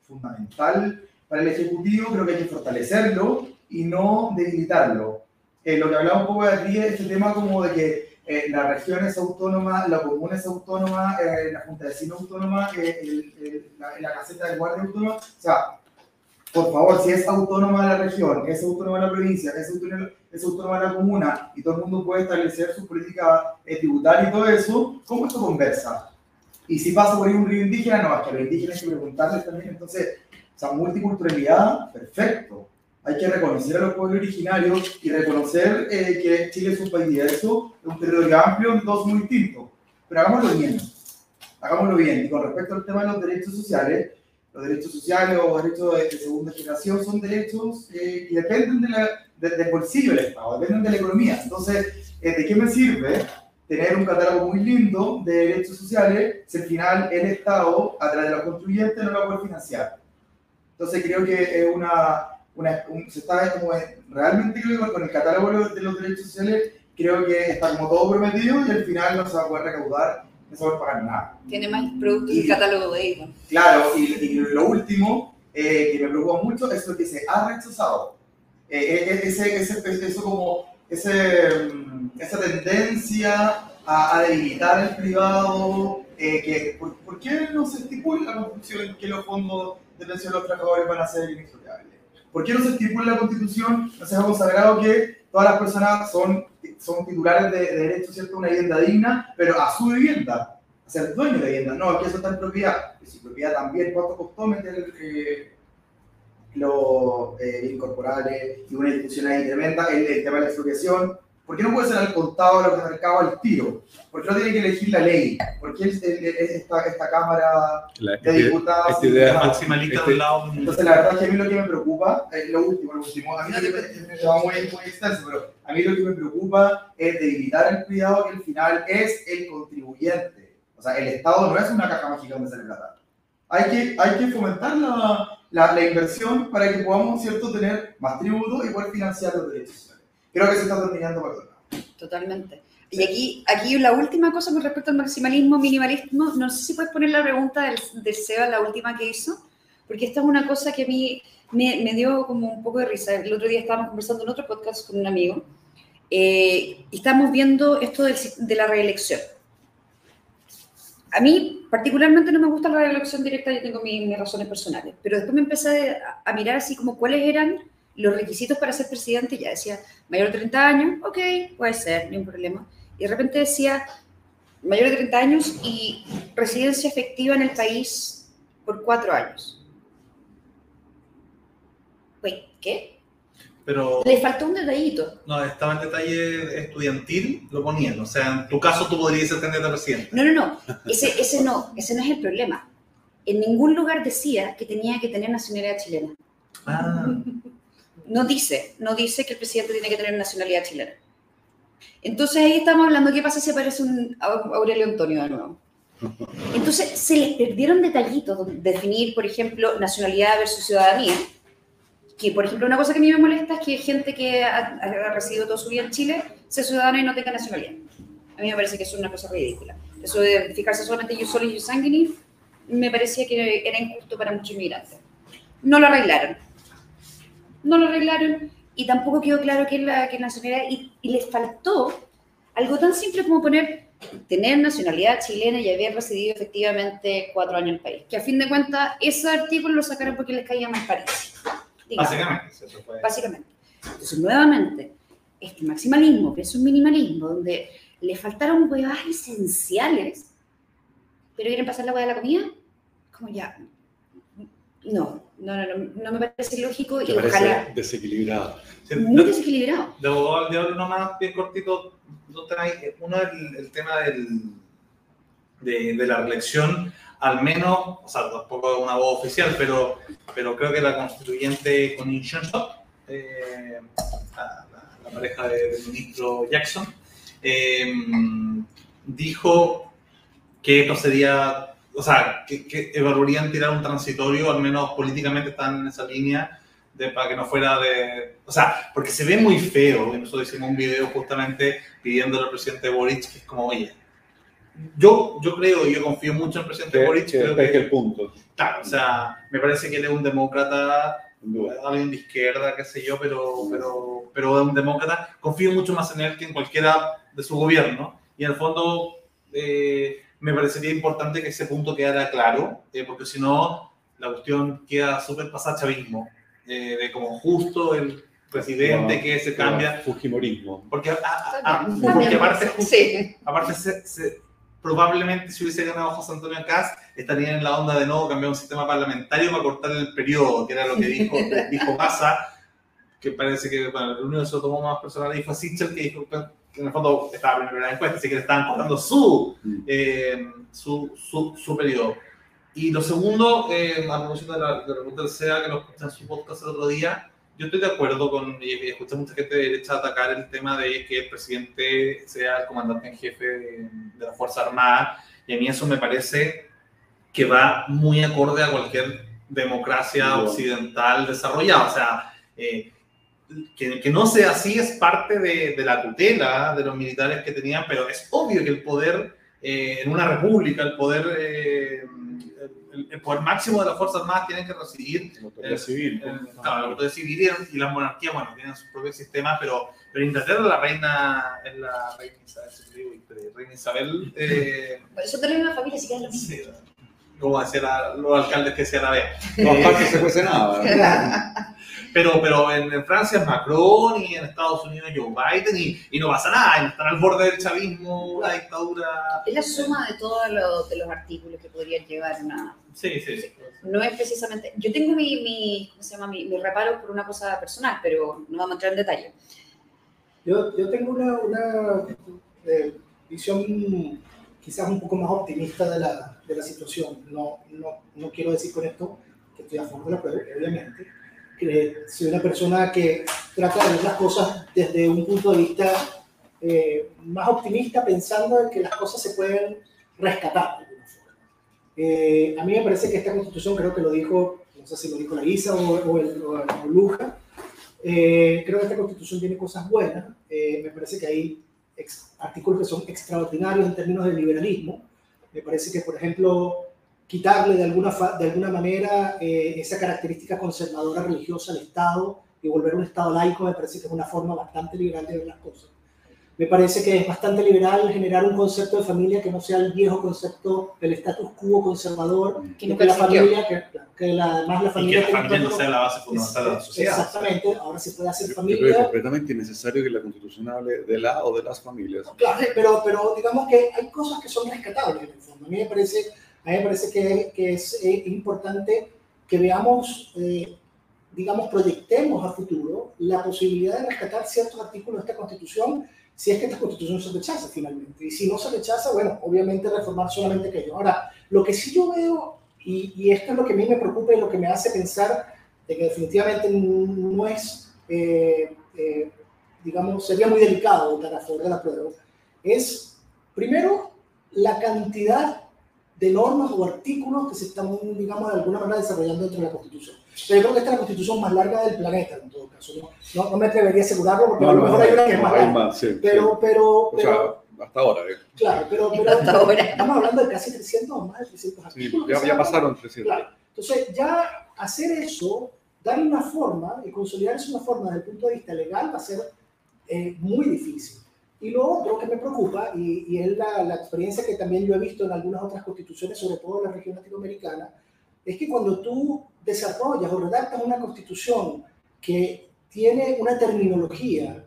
fundamental para el Ejecutivo, creo que hay que fortalecerlo y no debilitarlo. Eh, lo que hablaba un poco de aquí es este tema como de que eh, la región es autónoma, la comuna es autónoma, eh, la Junta de Vecinos autónoma, el, el, la, la, caseta de guardia autónoma. O sea, por favor, si es autónoma la región, es autónoma la provincia, es autónoma, es autónoma la comuna y todo el mundo puede establecer su política tributaria y todo eso, ¿cómo esto conversa? Y si pasa por ahí un río indígena, no, es que a los indígenas hay que preguntarles también. Entonces, o sea, multiculturalidad, perfecto. Hay que reconocer a los pueblos originarios y reconocer eh, que Chile es un país diverso, es un territorio amplio, dos muy distintos. Pero hagámoslo bien. Hagámoslo bien. Y con respecto al tema de los derechos sociales, los derechos sociales o derechos de, de segunda generación son derechos eh, que dependen de la, de, del bolsillo del Estado, dependen de la economía. Entonces, eh, ¿de qué me sirve tener un catálogo muy lindo de derechos sociales si al final el Estado, a través de los contribuyentes, no lo puede financiar. Entonces creo que es una, una un, se está como realmente creo que con el catálogo de los derechos sociales creo que está como todo prometido y al final no se va a poder recaudar, no poder pagar nada. Tiene más productos y el catálogo de ellos. Claro, y, y, lo último eh, que me preocupa mucho es lo que se ha rechazado. Eh, ese, ese, eso como ese, esa tendencia a, a debilitar el privado, eh, que, ¿por, ¿por, qué no se estipula la Constitución que los fondos de pensión de los trabajadores van a ser inexplotables? ¿Por qué no se estipula en la Constitución, no se ha consagrado que todas las personas son, son titulares de, de derecho ¿cierto? una vivienda digna, pero a su vivienda, a ser dueño de vivienda? No, aquí eso está en propiedad. Y si propiedad también, ¿cuánto costó meter eh, los eh, incorporales y una discusión ahí tremenda, el, el, tema de la expropiación. ¿Por qué no puede ser al contado de los mercados al tiro? ¿Por qué no tiene que elegir la ley? ¿Por qué esta, esta Cámara la, de Diputados? Esta idea maximalista este, del lado. Entonces, la verdad es que a mí lo que me preocupa, eh, lo último, lo último, a mí lo que me, me va muy, muy extenso, pero a mí lo que me preocupa es debilitar el cuidado que al final es el contribuyente. O sea, el Estado no es una caja mágica donde sale plata. Hay que, hay que fomentar la, la, la, inversión para que podamos, ¿cierto?, tener más tributos y poder financiar los derechos. Creo que se está terminando para todo. Totalmente. Y aquí, aquí la última cosa con respecto al maximalismo, minimalismo, no sé si puedes poner la pregunta del, del SEBA, la última que hizo, porque esta es una cosa que a mí me, me dio como un poco de risa. El otro día estábamos conversando en otro podcast con un amigo eh, y estábamos viendo esto de, de la reelección. A mí particularmente no me gusta la reelección directa, yo tengo mis, mis razones personales, pero después me empecé a, a, mirar así como cuáles eran los requisitos para ser presidente, ya decía, mayor de 30 años, ok, puede ser, ni un problema. Y de repente decía, mayor de 30 años y residencia efectiva en el país por cuatro años. Wait, ¿qué? Pero Le faltó un detallito. no, estaba en detalle estudiantil, lo ponían. O sea, en tu caso tú podrías ser candidato a presidente. No, no, no. Ese, ese no, ese no es el problema. En ningún lugar decía que tenía que tener nacionalidad chilena. Ah, No dice, no dice que el presidente tiene que tener nacionalidad chilena. Entonces ahí estamos hablando, ¿qué pasa si aparece un Au- Aurelio Antonio de nuevo? Entonces se les perdieron detallitos, definir, por ejemplo, nacionalidad versus ciudadanía. Que, por ejemplo, una cosa que a mí me molesta es que gente que ha, ha residido toda su vida en Chile sea ciudadana y no tenga nacionalidad. A mí me parece que eso es una cosa ridícula. Eso de fijarse solamente yo solo y yo sanguini, me parecía que era injusto para muchos inmigrantes. No lo arreglaron. No lo arreglaron y tampoco quedó claro que la, que nacionalidad y, y les faltó algo tan simple como poner tener nacionalidad chilena y haber residido efectivamente cuatro años en el país. Que a fin de cuentas ese artículo lo sacaron porque les caía más París. Digamos, básicamente, eso básicamente. Entonces, nuevamente, este maximalismo, que es un minimalismo, donde le faltaron huevas esenciales, pero quieren pasar la hueá de la comida, como ya. No, no, no, no, no me parece lógico y parece ojalá desequilibrado. Muy de- desequilibrado. De diablo nomás, bien cortito, dos temas. Uno es el, el tema del, de, de la reelección, al menos, o sea, tampoco es una voz oficial, pero, pero creo que la constituyente con Shot, eh, la, la- la pareja de- del ministro Jackson, eh, dijo que esto sería, o sea, que, que evaluarían tirar un transitorio, al menos políticamente están en esa línea, de, para que no fuera de... O sea, porque se ve muy feo, y nosotros hicimos un video justamente pidiéndole al presidente Boric, que es como, oye, yo, yo creo y yo confío mucho en el presidente Que, Boric, que creo que, el punto, claro, o sea, me parece que él es un demócrata alguien de izquierda, qué sé yo, pero, pero, pero es un demócrata. Confío mucho más en él que en cualquiera de su gobierno. Y en el fondo, eh, me parecería importante que ese punto quedara claro, eh, porque si no, la cuestión queda súper pasada chavismo, eh, de como justo el presidente Como- que se cambia. Fujimorismo. Porque, a- a- a- porque aparte, justo- Sí. aparte se- se- probablemente si hubiese ganado José Antonio Caz estarían en la onda de nuevo cambiar un sistema parlamentario para cortar el periodo, que era lo que dijo, dijo Massa, que parece que bueno, el único que se lo tomó más personal y fue Sichel, que dijo en el fondo estaba primero en la encuesta, así que le estaban cortando su, Mm. eh, su, su, su periodo. Y lo segundo, eh, a propósito de la, de la SEA, que lo escuché en su podcast el otro día, yo estoy de acuerdo con, y escuché mucha gente de derecha atacar el tema de que el presidente sea el comandante en jefe de, de la Fuerza Armada, y a mí eso me parece que va muy acorde a cualquier democracia occidental desarrollada. O sea, eh, que, que no sea así es parte de, de la tutela de los militares que tenían, pero es obvio que el poder eh, en una república, el poder, eh, el, el poder máximo de las Fuerzas Armadas tienen que residir La autoridad civil. en- claro, la autoridad civil y- y las monarquías, bueno, tienen sus propios sistemas, pero, pero en Inglaterra la reina es la reina Isabel, reina Isabel, eh, Eso de una familia, así que es lo mismo. sí, como decían la- los alcaldes que se la vean. Todas partes se cuece nada. Pero, pero en, en Francia es Macron y en Estados Unidos Joe Biden y, y no pasa nada, están al borde del chavismo, la dictadura. Es la suma de todos los, de los artículos que podrían llevar una... Sí, sí, sí. No es precisamente... Yo tengo mi, mi ¿cómo se llama? Mi, mi reparo por una cosa personal, pero no vamos a entrar en detalle. Yo, yo tengo una, una eh, visión quizás un poco más optimista de la, de la situación. No, no, no quiero decir con esto que estoy a favor de la prueba, obviamente. Que soy una persona que trata de ver las cosas desde un punto de vista eh, más optimista, pensando en que las cosas se pueden rescatar de alguna forma. Eh, a mí me parece que esta constitución, creo que lo dijo, no sé si lo dijo la Isa o, o, el, o, o Luja, eh, creo que esta constitución tiene cosas buenas. Eh, me parece que hay artículos que son extraordinarios en términos de liberalismo. Me parece que, por ejemplo, quitarle de alguna, de alguna manera eh, esa característica conservadora religiosa al Estado y volver a un Estado laico me parece que es una forma bastante liberal de ver las cosas. Me parece que es bastante liberal generar un concepto de familia que no sea el viejo concepto del status quo conservador, Que que la familia, que, que la, además la Y que familia... la familia no sea la base fundamental de la sociedad. Exactamente, ahora se puede hacer Yo creo que es familia, completamente innecesario que la constitución hable de la o de las familias. Claro, pero, pero digamos que hay cosas que son rescatables en el fondo. A mí me parece, a mí me parece que, que es eh, importante que veamos, eh, digamos, proyectemos a futuro la posibilidad de rescatar ciertos artículos de esta Constitución si es que esta Constitución se rechaza finalmente. Y si no se rechaza, bueno, obviamente reformar solamente aquello. Ahora, lo que sí yo veo, y, y esto es lo que a mí me preocupa y lo que me hace pensar de que definitivamente no es, eh, eh, digamos, sería muy delicado votar a favor de la prueba, es, primero, la cantidad de normas o artículos que se están, digamos, de alguna manera desarrollando dentro de la Constitución. Pero yo creo que esta es la Constitución más larga del planeta, en todo caso. No, no, no me atrevería a asegurarlo porque a lo mejor hay una que es más larga. más, sí, Pero, sí. pero, O pero, sea, hasta ahora. eh. claro, pero, pero, Hasta pero ahora. estamos hablando de casi 300 o más de 300 Sí, artículos. que ya, ya pasaron 300. Claro. Entonces, ya hacer eso, darle una forma y consolidar eso una forma desde el punto de vista legal va a ser eh, muy difícil. Y lo otro que me preocupa, y, y es la, la experiencia que también yo he visto en algunas otras constituciones, sobre todo en la región latinoamericana, es que cuando tú desarrollas o redactas una constitución que tiene una terminología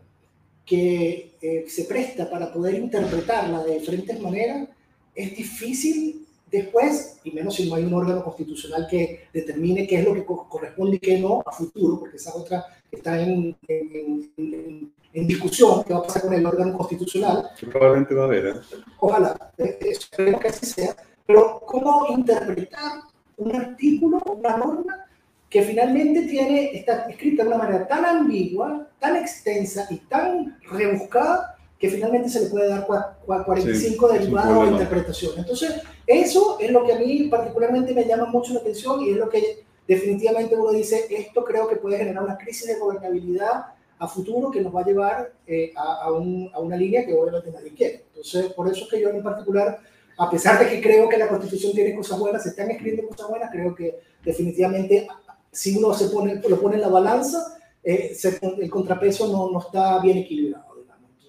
que eh, se presta para poder interpretarla de diferentes maneras, es difícil después, y menos si no hay un órgano constitucional que determine qué es lo que co- corresponde y qué no a futuro, porque esa otra está en, en- en- en discusión, qué va a pasar con el órgano constitucional, probablemente va a haber. ¿eh? ojalá, eh, esperemos que así sea, pero cómo interpretar un artículo, una norma que finalmente tiene, está escrita de una manera tan ambigua, tan extensa y tan rebuscada que finalmente se le puede dar cua- cua- 45 Sí, derivados o interpretaciones. Entonces, eso es lo que a mí particularmente me llama mucho la atención y es lo que definitivamente uno dice, esto creo que puede generar una crisis de gobernabilidad a futuro que nos va a llevar eh, a, a un- a una línea que obviamente nadie quiere. Entonces, por eso es que yo en particular, a pesar de que creo que la Constitución tiene cosas buenas, se están escribiendo cosas buenas, creo que definitivamente si uno se pone, lo pone en la balanza, eh, se- el contrapeso no, no está bien equilibrado.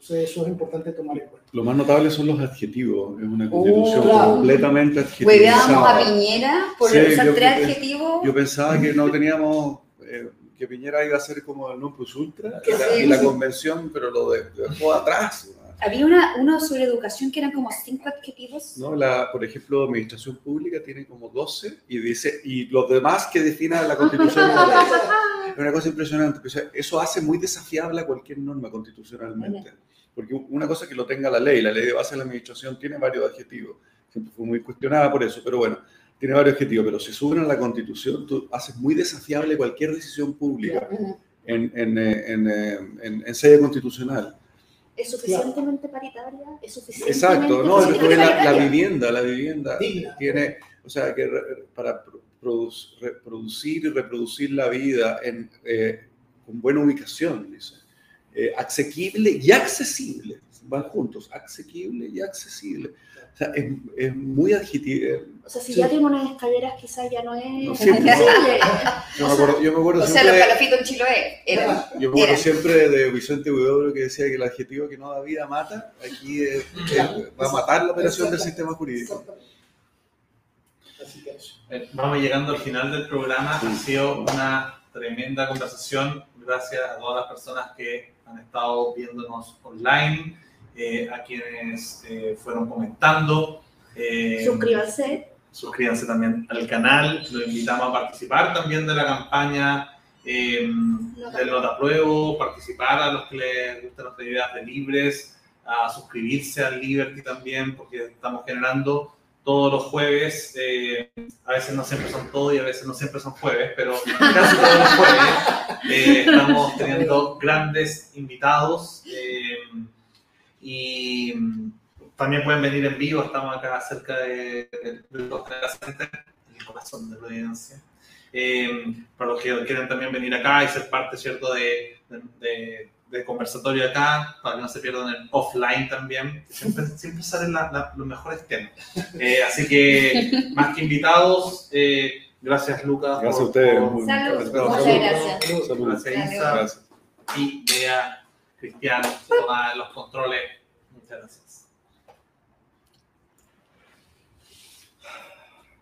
Entonces, eso es importante tomar en cuenta. Lo más notable son los adjetivos. Es una constitución claro. completamente Hueveábamos a adjetivizada. Piñera por Sí, usar yo- tres yo- adjetivos. Yo pensaba que no teníamos, eh, que Piñera iba a ser como el non plus ultra y la, Sí. y la convención, pero lo de- dejó atrás. Había una, uno sobre educación que eran como cinco adjetivos. ¿no? La, por ejemplo, administración pública tiene como 12 y dice, y los demás que defina la constitución. es una cosa impresionante. Eso hace muy desafiable a cualquier norma constitucionalmente. Porque una cosa es que lo tenga la ley, la ley de base de la administración tiene varios adjetivos. Siempre fue muy cuestionada por eso, pero bueno, tiene varios adjetivos. Pero si suben a la constitución, tú haces muy desafiable cualquier decisión pública Ujú. en, en, eh, en, eh, en- en sede constitucional. ¿Es suficientemente paritaria? ¿Es suficientemente Exacto, no, después la, la vivienda, la vivienda Digna. tiene, o sea, que para pro- produc- reproducir y reproducir la vida en, eh, con buena ubicación, dice, Eh, asequible y accesible, van juntos, asequible y accesible. O sea, es, es muy adjetivo. O sea, si Sí. ya tiene unas escaleras, quizás ya no es No, sí, accesible. Yo me acuerdo, yo me acuerdo O sea, los siempre, calafitos en Chiloé. Eran. yo me acuerdo eran. siempre de Vicente Huidobro que decía que el adjetivo que no da vida mata, aquí eh, eh, va a matar la operación del sistema jurídico. Exactamente. Así que eso. Eh, Vamos llegando al final del programa. Ha sido una tremenda conversación. Gracias a todas las personas que han estado viéndonos online, eh, a quienes eh, fueron comentando. Eh, Suscríbanse. Suscríbanse también al canal. Los invitamos a participar también de la campaña eh, del Nota Pruebo, participar a los que les gustan las ideas de libres, a suscribirse al Liberty también, porque estamos generando todos los jueves. eh, a veces no siempre son todos y a veces no siempre son jueves, pero casi todos los jueves eh, estamos teniendo grandes invitados. eh, y también pueden venir en vivo, estamos acá cerca de, el corazón de Providencia. Para los que quieran también venir acá y ser parte, ¿cierto?, de, de, de- de conversatorio acá, para que no se pierdan el offline también. Siempre, siempre salen la- la- los mejores temas. Eh, así que, más que invitados, eh, gracias Lucas. Gracias a por- ustedes. por- muy- Salud. gracias. Muchas gracias. Salud. Gracias Isa Gracias. y Bea Cristian se toma los controles. Muchas gracias.